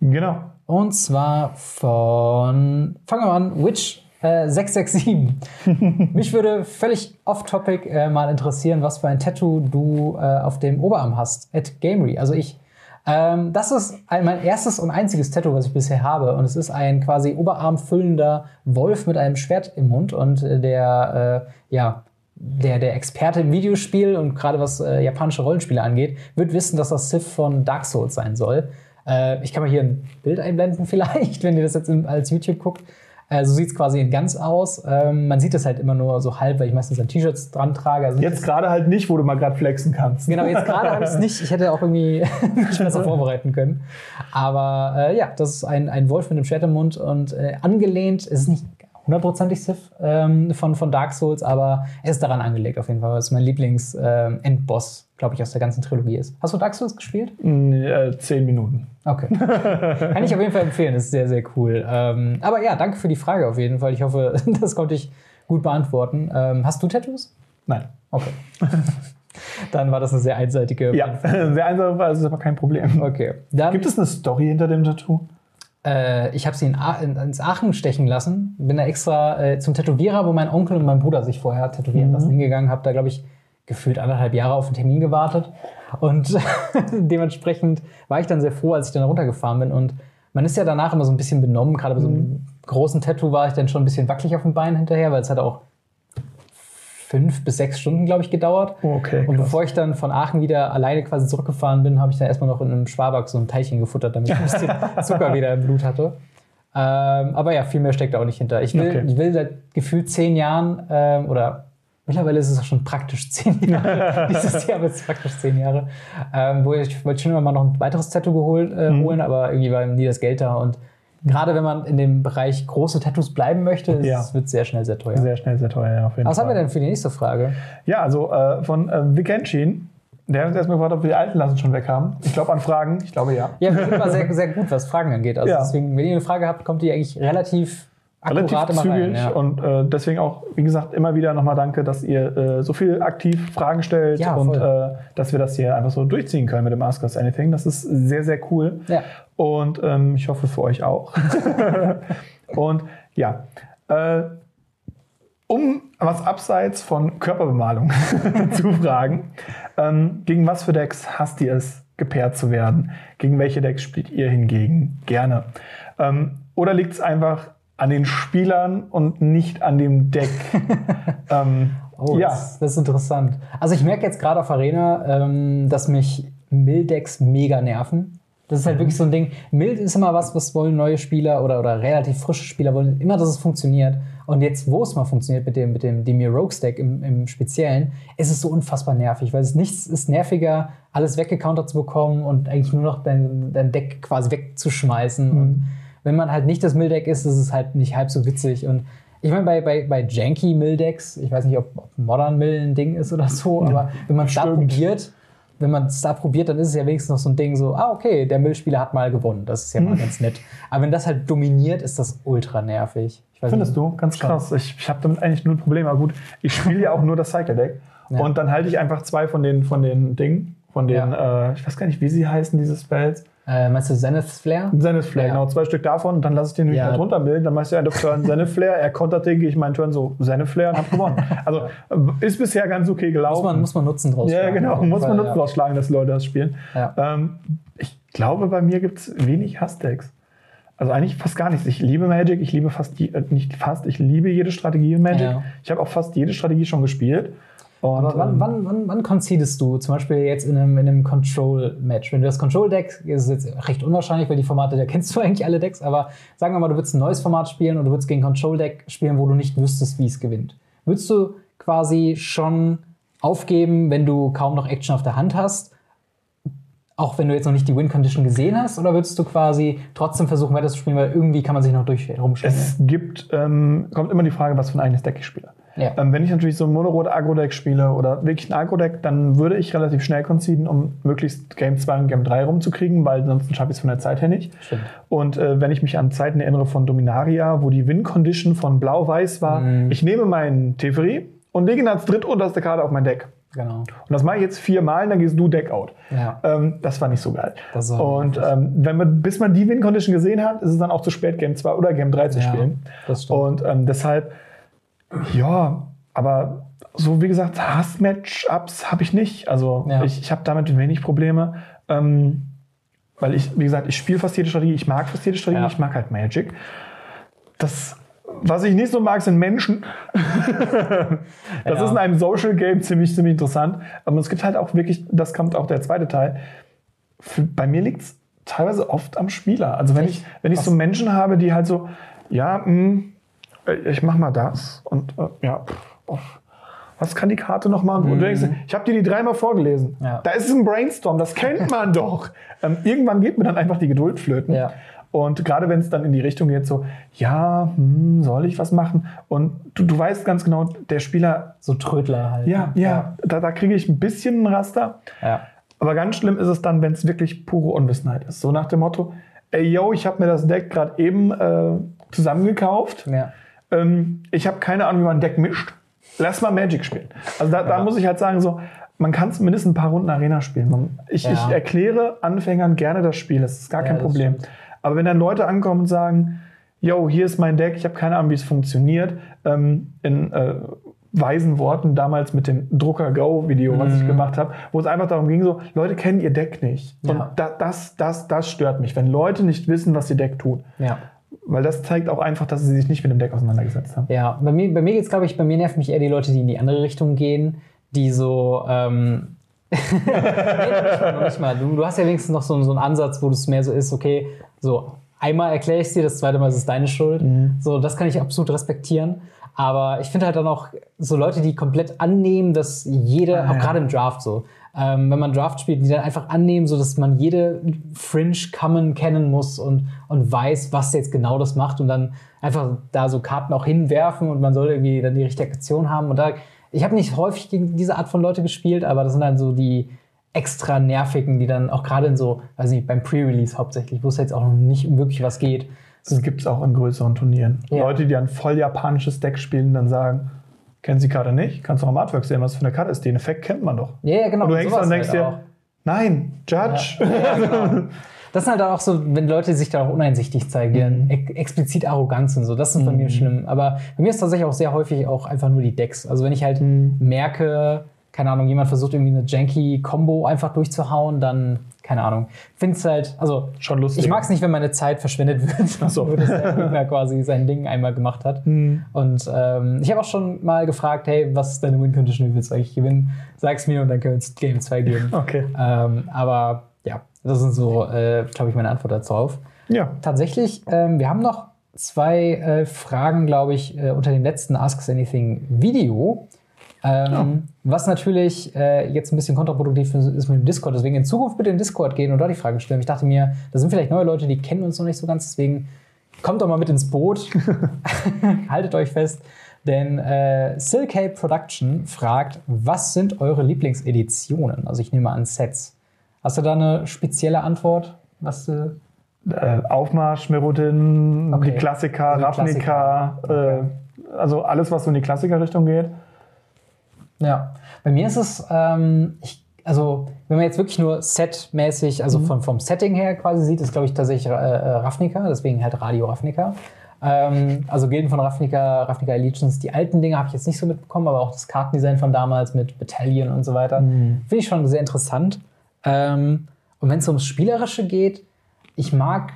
Genau. Und zwar von, fangen wir an, Witch äh, 667. Mich würde völlig off-topic äh, mal interessieren, was für ein Tattoo du äh, auf dem Oberarm hast, at Gamery. Also ich Ähm, das ist ein, mein erstes und einziges Tattoo, was ich bisher habe. Und es ist ein quasi oberarmfüllender Wolf mit einem Schwert im Mund. Und äh, der, äh, ja, der, der Experte im Videospiel und gerade was äh, japanische Rollenspiele angeht, wird wissen, dass das Sith von Dark Souls sein soll. Äh, ich kann mal hier ein Bild einblenden vielleicht, wenn ihr das jetzt als YouTube guckt. Äh, so sieht es quasi in ganz aus. Ähm, man sieht das halt immer nur so halb, weil ich meistens an T-Shirts dran trage. Also jetzt gerade halt nicht, wo du mal gerade flexen kannst. Genau, jetzt gerade habe ich es nicht. Ich hätte auch irgendwie mich besser vorbereiten können. Aber äh, ja, das ist ein, ein Wolf mit einem Schwert im Mund und äh, angelehnt. Es ist nicht hundertprozentig Sith ähm, von, von Dark Souls, aber er ist daran angelegt auf jeden Fall, weil es mein Lieblings-Endboss, ähm, glaube ich, aus der ganzen Trilogie ist. Hast du Dark Souls gespielt? Äh, zehn Minuten. Okay. Kann ich auf jeden Fall empfehlen, ist sehr, sehr cool. Ähm, aber ja, danke für die Frage auf jeden Fall. Ich hoffe, das konnte ich gut beantworten. Ähm, hast du Tattoos? Nein. Okay. Dann war das eine sehr einseitige. Ja, sehr einseitig, war es aber kein Problem. Okay. Dann, Gibt es eine Story hinter dem Tattoo? Äh, ich habe sie in, in, ins Aachen stechen lassen. Bin da extra äh, zum Tätowierer, wo mein Onkel und mein Bruder sich vorher tätowieren mhm. lassen, hingegangen. Habe da, glaube ich, gefühlt anderthalb Jahre auf einen Termin gewartet. Und dementsprechend war ich dann sehr froh, als ich dann runtergefahren bin. Und man ist ja danach immer so ein bisschen benommen. Gerade bei so einem mhm. großen Tattoo war ich dann schon ein bisschen wackelig auf dem Bein hinterher, weil es hat auch fünf bis sechs Stunden, glaube ich, gedauert. Okay, und bevor ich dann von Aachen wieder alleine quasi zurückgefahren bin, habe ich dann erstmal noch in einem Schwabach so ein Teilchen gefuttert, damit ich ein bisschen Zucker wieder im Blut hatte. Ähm, aber ja, viel mehr steckt da auch nicht hinter. Ich will, okay. ich will seit gefühlt zehn Jahren ähm, oder mittlerweile ist es auch schon praktisch zehn Jahre. Dieses Jahr wird es praktisch zehn Jahre. Ähm, wo ich, ich wollte schon immer mal noch ein weiteres Tattoo geholt, äh, mhm. holen, aber irgendwie war nie das Geld da und Gerade wenn man in dem Bereich große Tattoos bleiben möchte, ja. es wird sehr schnell sehr teuer. Sehr schnell sehr teuer, ja, auf jeden Was Fall. haben wir denn für die nächste Frage? Ja, also äh, von äh, Vikenshin. Der hat uns erstmal gefragt, ob wir die alten Lassen schon weg haben. Ich glaube an Fragen. Ich glaube ja. Ja, wir sind immer sehr, sehr gut, was Fragen angeht. Also ja. deswegen, wenn ihr eine Frage habt, kommt die eigentlich relativ relativ zügig rein, ja. und äh, deswegen auch, wie gesagt, immer wieder nochmal danke, dass ihr äh, so viel aktiv Fragen stellt ja, und äh, dass wir das hier einfach so durchziehen können mit dem Ask Us Anything. Das ist sehr, sehr cool. Ja. Und ähm, ich hoffe für euch auch. und ja, äh, um was abseits von Körperbemalung zu fragen, ähm, gegen was für Decks hasst ihr es, gepaart zu werden? Gegen welche Decks spielt ihr hingegen gerne? Ähm, oder liegt es einfach an den Spielern und nicht an dem Deck? ähm, oh, ja. Das, das, ist interessant. Also ich merke jetzt gerade auf Arena, ähm, dass mich Mildecks mega nerven. Das ist halt mhm. wirklich so ein Ding. Mild ist immer was, was wollen neue Spieler oder, oder relativ frische Spieler wollen immer, dass es funktioniert. Und jetzt, wo es mal funktioniert mit dem, mit dem Demir Rogue Stack im, im Speziellen, ist es so unfassbar nervig, weil es nichts ist nerviger, alles weggecountert zu bekommen und eigentlich nur noch dein, dein Deck quasi wegzuschmeißen. Mhm. Und wenn man halt nicht das Mill-Deck ist, ist es halt nicht halb so witzig. Und ich meine, bei, bei, bei Janky Mill-Decks, ich weiß nicht, ob, ob Modern Mill ein Ding ist oder so, aber wenn man es da probiert, wenn man es da probiert, dann ist es ja wenigstens noch so ein Ding so, ah, okay, der Müllspieler hat mal gewonnen. Das ist ja mal hm. ganz nett. Aber wenn das halt dominiert, ist das ultra nervig. Findest nicht, du? Ganz krass. Ich, ich habe damit eigentlich null Probleme. Aber gut, ich spiele ja auch nur das Cycle-Deck. Ja. Und dann halte ich einfach zwei von den, von den Dingen, von den, ja. äh, ich weiß gar nicht, wie sie heißen, diese Spells. Äh, meinst du Zenith Flare? Zenith Flare, ja. genau. Zwei Stück davon und dann lasse ich den nämlich ja. halt runterbilden. Dann machst du einen Turn Zenith Flare, er kontert den, gehe ich meinen Turn so Zenith Flare und hab gewonnen. Also äh, ist bisher ganz okay gelaufen. Muss man, muss man Nutzen draus schlagen. Ja, genau. Muss man Nutzen draus schlagen, dass Leute das spielen. Ja. Ähm, ich glaube, bei mir gibt es wenig Hassdecks. Also eigentlich fast gar nichts. Ich liebe Magic, ich liebe fast, die, äh, nicht fast, ich liebe jede Strategie in Magic. Ich habe auch fast jede Strategie schon gespielt. Und, Aber wann, ähm, wann, wann, wann concedest du, zum Beispiel jetzt in einem, in einem Control-Match? Wenn du das Control-Deck, ist jetzt recht unwahrscheinlich, weil die Formate, da kennst du eigentlich alle Decks, aber sagen wir mal, du würdest ein neues Format spielen und du würdest gegen Control-Deck spielen, wo du nicht wüsstest, wie es gewinnt. Würdest du quasi schon aufgeben, wenn du kaum noch Action auf der Hand hast? Auch wenn du jetzt noch nicht die Win-Condition gesehen hast, oder würdest du quasi trotzdem versuchen, weiter zu spielen, weil irgendwie kann man sich noch durch rumstellen? Es gibt, ähm, kommt immer die Frage, was für ein eigenes Deck ich spiele. Ja. Ähm, wenn ich natürlich so ein Monorot Agro-Deck spiele oder wirklich ein Agro-Deck, dann würde ich relativ schnell conceden, um möglichst Game 2 und Game 3 rumzukriegen, weil sonst schaffe ich es von der Zeit her nicht. Stimmt. Und äh, wenn ich mich an Zeiten erinnere von Dominaria, wo die Win-Condition von Blau-Weiß war, mhm. ich nehme meinen Teferi und lege ihn als drittunterste Karte auf mein Deck. Genau. Und das mache ich jetzt viermal, dann gehst du Deckout. Ja. Ähm, das war nicht so geil. und ähm, wenn man, bis man die Win-Condition gesehen hat, ist es dann auch zu spät, Game 2 oder Game 3 zu ja, spielen. Das stimmt. Und ähm, deshalb ja, aber so wie gesagt, Hass-Matchups habe ich nicht. Also ja. ich, ich habe damit wenig Probleme. Ähm, weil ich, wie gesagt, ich spiele fast jede Strategie, ich mag fast jede Strategie, Ja. ich mag halt Magic. Das, was ich nicht so mag, sind Menschen. das Ja. ist in einem Social Game ziemlich, ziemlich interessant. Aber es gibt halt auch wirklich, das kommt auch der zweite Teil. Für, bei mir liegt es teilweise oft am Spieler. Also wenn ich, wenn ich so Menschen habe, die halt so, ja, mh, ich mach mal das und äh, ja, pff, oh, was kann die Karte noch machen? Und du denkst, ich habe dir die dreimal vorgelesen. Mhm. Ja. Da ist ein Brainstorm, das kennt man doch. Ähm, irgendwann geht mir dann einfach die Geduld flöten. Ja. Und gerade wenn es dann in die Richtung geht, so, ja, hm, soll ich was machen? Und du, du weißt ganz genau, der Spieler, So Trödler halt. ja, ja, da, da kriege ich ein bisschen ein Raster. ja. Aber ganz schlimm ist es dann, wenn es wirklich pure Unwissenheit ist. So nach dem Motto, ey, yo, ich habe mir das Deck gerade eben äh, zusammengekauft. Ja. Ähm, ich habe keine Ahnung, wie man ein Deck mischt. Lass mal Magic spielen. Also da, da muss ich halt sagen, so, man kann zumindest ein paar Runden Arena spielen. Man, ich, Ja. ich erkläre Anfängern gerne das Spiel, das ist gar Ja, kein Problem. Aber wenn dann Leute ankommen und sagen, yo, hier ist mein Deck, ich habe keine Ahnung, wie es funktioniert, ähm, in äh, weisen Worten damals mit dem Drucker Go Video, was ich Mhm. gemacht habe, wo es einfach darum ging, so, Leute kennen ihr Deck nicht. Ja. Und da, das, das, das stört mich, wenn Leute nicht wissen, was ihr Deck tut. ja. Weil das zeigt auch einfach, dass sie sich nicht mit dem Deck auseinandergesetzt haben. Ja, bei mir, bei mir geht's, glaube ich, bei mir nerven mich eher die Leute, die in die andere Richtung gehen, die so. Ähm, nee, noch nicht mal, nicht mal. Du, du hast ja wenigstens noch so, so einen Ansatz, wo es mehr so ist, okay, so einmal erkläre ich es dir, das zweite Mal ist es deine Schuld. Mhm. So, das kann ich absolut respektieren. Aber ich finde halt dann auch so Leute, die komplett annehmen, dass jede, Ah, auch ja. gerade im Draft so, ähm, wenn man Draft spielt, die dann einfach annehmen, so dass man jede Fringe Common kennen muss und, und weiß, was jetzt genau das macht und dann einfach da so Karten auch hinwerfen und man soll irgendwie dann die richtige Aktion haben. Und da, ich habe nicht häufig gegen diese Art von Leute gespielt, aber das sind dann so die extra nervigen, die dann auch gerade in so, weiß nicht, beim Pre-Release hauptsächlich, wo es jetzt auch noch nicht wirklich was geht. Das gibt es auch in größeren Turnieren. Ja. Leute, die ein voll japanisches Deck spielen, dann sagen, kennen Sie die Karte nicht? Kannst du auch im Artwork sehen, was für eine Karte ist. Den Effekt kennt man doch. Ja, ja, genau. und du hängst da und denkst halt dir, nein, Judge. Ja, genau. Das sind halt auch so, wenn Leute sich da auch uneinsichtig zeigen, Mhm. explizit arrogant sind. So, das ist bei mir schlimm. Aber bei mir ist tatsächlich auch sehr häufig auch einfach nur die Decks. Also wenn ich halt Mhm. merke, keine Ahnung, jemand versucht irgendwie eine janky Combo einfach durchzuhauen, dann, keine Ahnung. Finde es halt, also Schon lustig. ich mag es nicht, wenn meine Zeit verschwendet wird. Ach so. Nur, dass der Gegner quasi sein Ding einmal gemacht hat. Mhm. Und ähm, ich habe auch schon mal gefragt, hey, was ist deine Win-Condition? Wie willst du eigentlich gewinnen? Sag's mir und dann können wir uns Game 2 geben. Okay. Ähm, aber ja, das sind so, äh, glaube ich, meine Antwort darauf. Ja. Tatsächlich, ähm, wir haben noch zwei äh, Fragen, glaube ich, äh, unter dem letzten Ask Anything Video. Ähm, Was natürlich äh, jetzt ein bisschen kontraproduktiv ist mit dem Discord. Deswegen in Zukunft bitte in Discord gehen und dort die Frage stellen. Ich dachte mir, da sind vielleicht neue Leute, die kennen uns noch nicht so ganz. Deswegen kommt doch mal mit ins Boot. Haltet euch fest. Denn äh, Silcape Production fragt, was sind eure Lieblingseditionen? Also ich nehme an Sets. Hast du da eine spezielle Antwort? Was du Äh, Aufmarsch, Merodin, Okay. die Klassiker, Also Ravnica, Klassiker. äh, also alles, was so in die Klassiker-Richtung geht. Ja, bei mir ist es, ähm, ich, also wenn man jetzt wirklich nur setmäßig, also von, vom Setting her quasi sieht, ist glaube ich tatsächlich äh, äh, Ravnica, deswegen halt Radio Ravnica. Ähm, also Gilden von Ravnica, Ravnica Allegiance, die alten Dinge habe ich jetzt nicht so mitbekommen, aber auch das Kartendesign von damals mit Battalion und so weiter, finde ich schon sehr interessant. Ähm, und wenn es ums Spielerische geht, ich mag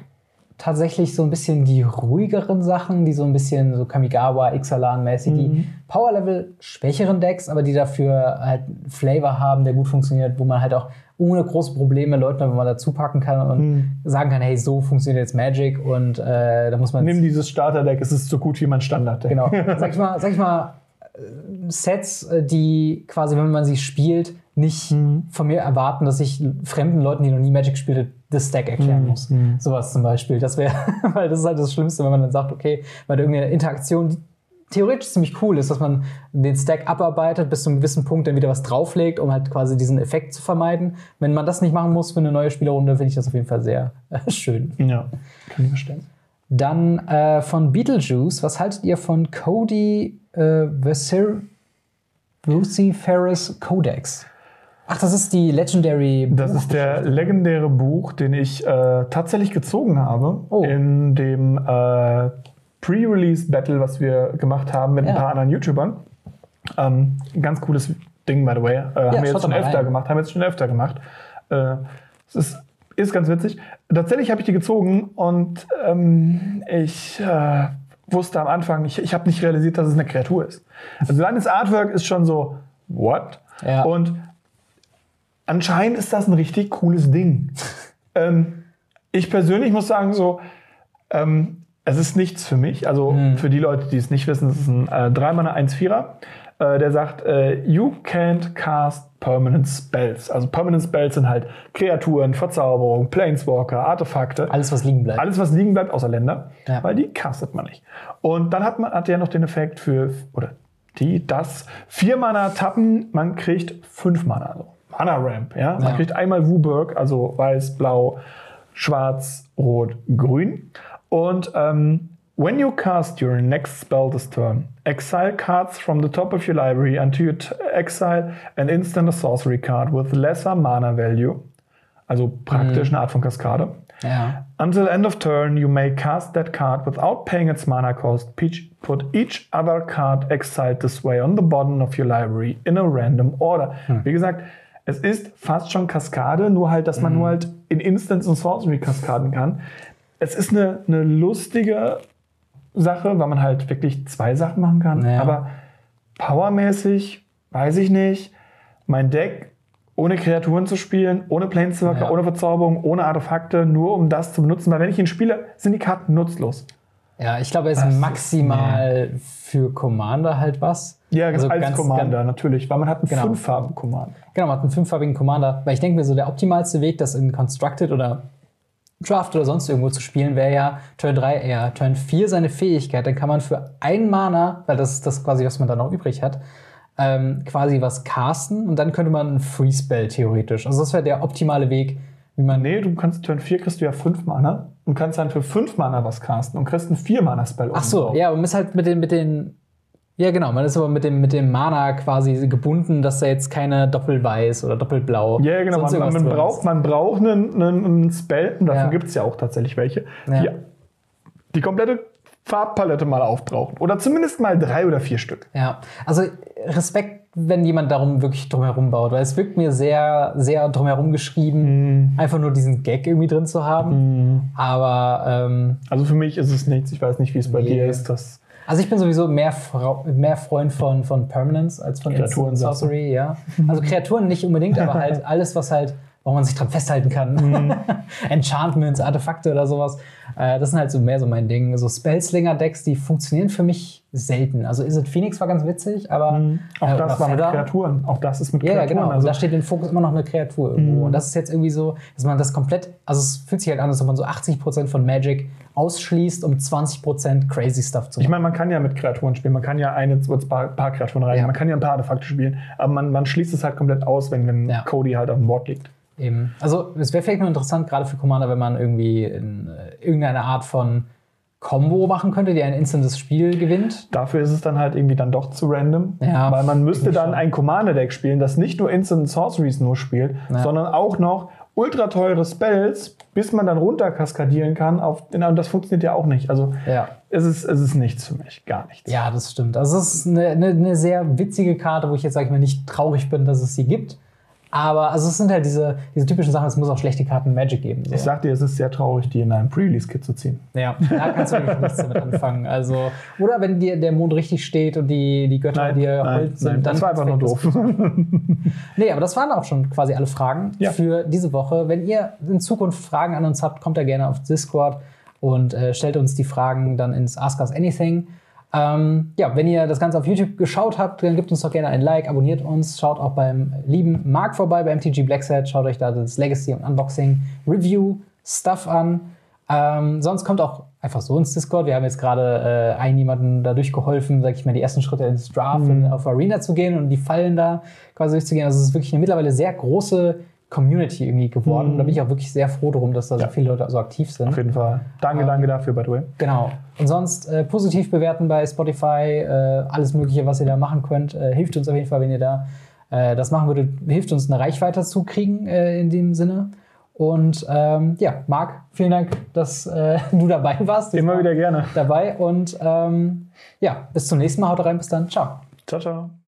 tatsächlich so ein bisschen die ruhigeren Sachen, die so ein bisschen so Kamigawa, Ixalan-mäßig, die Power-Level schwächeren Decks, aber die dafür halt einen Flavor haben, der gut funktioniert, wo man halt auch ohne große Probleme Leuten wenn man dazu packen kann und sagen kann, hey, so funktioniert jetzt Magic und äh, da muss man Nimm dieses Starterdeck, es ist so gut wie mein Standarddeck. Genau. Sag ich mal, sag ich mal äh, Sets, äh, die quasi, wenn man sie spielt, nicht von mir erwarten, dass ich fremden Leuten, die noch nie Magic gespielt haben, das Stack erklären muss. Sowas zum Beispiel. Das wäre, weil das ist halt das Schlimmste, wenn man dann sagt, okay, weil irgendeine Interaktion, die theoretisch ziemlich cool ist, dass man den Stack abarbeitet, bis zu einem gewissen Punkt dann wieder was drauflegt, um halt quasi diesen Effekt zu vermeiden. Wenn man das nicht machen muss für eine neue Spielerrunde, finde ich das auf jeden Fall sehr äh, schön. Ja, kann ich verstehen. Dann äh, von Beetlejuice, was haltet ihr von Cody äh, Vesir Ferris Codex? Ach, das ist die Legendary. Das ist der legendäre Buch, den ich äh, tatsächlich gezogen habe Oh. in dem äh, Pre-Release-Battle, was wir gemacht haben mit Ja. ein paar anderen YouTubern. Ähm, ganz cooles Ding, by the way. Äh, haben wir jetzt schon öfter rein. gemacht. Haben wir jetzt schon öfter gemacht. Äh, es ist Ist ganz witzig. Tatsächlich habe ich die gezogen und ähm, ich äh, wusste am Anfang, ich, ich habe nicht realisiert, dass es eine Kreatur ist. Also das Artwork ist schon so, what? Ja. Und anscheinend ist das ein richtig cooles Ding. ähm, ich persönlich muss sagen, so, ähm, es ist nichts für mich. Also für die Leute, die es nicht wissen, es ist ein äh, 3-Manner 1-4er. Äh, der sagt, äh, you can't cast permanent spells. Also permanent spells sind halt Kreaturen, Verzauberung, Planeswalker, Artefakte. Alles, was liegen bleibt. Alles, was liegen bleibt, außer Länder, Ja. weil die castet man nicht. Und dann hat man hat der noch den Effekt für, oder die, das, vier Mana tappen, man kriegt fünf Mana. Also Mana Ramp, ja. Man Ja. kriegt einmal Wooburg, also weiß, blau, schwarz, rot, grün. Und ähm, when you cast your next spell this turn, exile cards from the top of your library until you exile an instant or sorcery card with lesser mana value. Also praktisch eine Art von Kaskade. ja. Until end of turn, you may cast that card without paying its mana cost. Peach- Put each other card exiled this way on the bottom of your library in a random order. Wie gesagt, es ist fast schon Kaskade, nur halt, dass man nur halt in Instance und Sorcery kaskaden kann. Es ist eine, eine lustige Sache, weil man halt wirklich zwei Sachen machen kann. Ja. Aber powermäßig, weiß ich nicht. Mein Deck ohne Kreaturen zu spielen, ohne Planeswalker, Ja. ohne Verzauberung, ohne Artefakte, nur um das zu benutzen. Weil wenn ich ihn spiele, sind die Karten nutzlos. Ja, ich glaube, er ist ist- maximal für Commander halt was. Ja, Also als ganz- Commander natürlich, weil man hat einen Genau. Fünf-Farben-Commander. Genau, man hat einen fünffarbigen Commander. Weil ich denke mir so, der optimalste Weg, das in Constructed oder Draft oder sonst irgendwo zu spielen, wäre ja Turn 3 eher. Turn 4 seine Fähigkeit, dann kann man für ein Mana, weil das ist das quasi, was man dann noch übrig hat, ähm, quasi was casten und dann könnte man einen Free Spell theoretisch. Also das wäre der optimale Weg, wie man. Nee, du kannst Turn 4 kriegst du ja 5 Mana und kannst dann für 5 Mana was casten und kriegst einen 4-Mana-Spell. Ach so, ja, man ist halt mit den, mit den. Ja, genau, man ist aber mit dem, mit dem Mana quasi gebunden, dass da jetzt keine Doppelweiß oder Doppelblau. Ja, genau. Man, man, drin braucht, man braucht einen, einen, einen Spell, und davon Ja. gibt es ja auch tatsächlich welche, Ja. die die komplette Farbpalette mal aufbrauchen. Oder zumindest mal drei oder vier Stück. Ja, also Respekt, wenn jemand darum wirklich drumherum baut, weil es wirkt mir sehr, sehr drumherum geschrieben, einfach nur diesen Gag irgendwie drin zu haben. Aber ähm, Also für mich ist es nichts. Ich weiß nicht, wie es bei Nee. dir ist. Das also ich bin sowieso mehr, Frau, mehr Freund von, von Permanence als von Kreaturen? Sorcery, ja. Also Kreaturen nicht unbedingt, aber halt alles, was halt, wo man sich dran festhalten kann. Enchantments, Artefakte oder sowas. Äh, das sind halt so mehr so mein Ding. So Spellslinger-Decks, die funktionieren für mich selten. Also Is it Phoenix war ganz witzig, aber auch äh, das war mit Feather. Kreaturen. Auch das ist mit Ja, ja, Kreaturen. genau. Also, da steht im Fokus immer noch eine Kreatur irgendwo. Und das ist jetzt irgendwie so, dass man das komplett, also es fühlt sich halt an, als ob man so 80% von Magic ausschließt, um 20% crazy Stuff zu ich machen. meine, man kann ja mit Kreaturen spielen. Man kann ja eine oder ein paar, paar Kreaturen rein. Ja. Man kann ja ein paar Artefakte spielen. Aber man, man schließt es halt komplett aus, wenn, wenn Ja. Cody halt auf dem Board liegt. Eben. Also es wäre vielleicht nur interessant, gerade für Commander, wenn man irgendwie in, äh, irgendeine Art von Combo machen könnte, die ein instantes Spiel gewinnt. Dafür ist es dann halt irgendwie dann doch zu random. Ja, weil man müsste dann schon. ein Commander-Deck spielen, das nicht nur Instant Sorceries nur spielt, Ja. sondern auch noch ultra teure Spells, bis man dann runterkaskadieren kann. Auf, und das funktioniert ja auch nicht. Also Ja. es, ist, es ist nichts für mich. Gar nichts. Ja, das stimmt. Also es ist eine, eine, eine sehr witzige Karte, wo ich jetzt, sag ich mal, nicht traurig bin, dass es sie gibt. Aber also es sind halt diese, diese typischen Sachen, es muss auch schlechte Karten Magic geben. So. Ich sag dir, es ist sehr traurig, die in einem Pre-Release-Kit zu ziehen. Ja, da kannst du wirklich nichts damit anfangen. Also, oder wenn dir der Mond richtig steht und die, die Götter dir Holz sind, dann das war einfach nur doof. Nee, aber das waren auch schon quasi alle Fragen Ja. für diese Woche. Wenn ihr in Zukunft Fragen an uns habt, kommt da gerne auf Discord und äh, stellt uns die Fragen dann ins Ask Us Anything. Ähm, ja, wenn ihr das Ganze auf YouTube geschaut habt, dann gebt uns doch gerne ein Like, abonniert uns, schaut auch beim lieben Marc vorbei bei MTG Blackset, schaut euch da das Legacy und Unboxing Review Stuff an. Ähm, sonst kommt auch einfach so ins Discord. Wir haben jetzt gerade äh, einen jemanden dadurch geholfen, sag ich mal, die ersten Schritte ins Draft und auf Arena zu gehen und die Fallen da quasi durchzugehen. Also es ist wirklich eine mittlerweile sehr große Community irgendwie geworden. Und da bin ich auch wirklich sehr froh drum, dass da so Ja. viele Leute so aktiv sind. Auf jeden Fall. Danke, danke dafür, by the way. Genau. Und sonst äh, positiv bewerten bei Spotify, äh, alles Mögliche, was ihr da machen könnt, äh, hilft uns auf jeden Fall, wenn ihr da äh, das machen würdet, hilft uns eine Reichweite zu kriegen äh, in dem Sinne. Und ähm, ja, Marc, vielen Dank, dass äh, du dabei warst. Immer wieder gerne. dabei. Und ähm, ja, bis zum nächsten Mal. Haut rein, bis dann. Ciao. Ciao, ciao.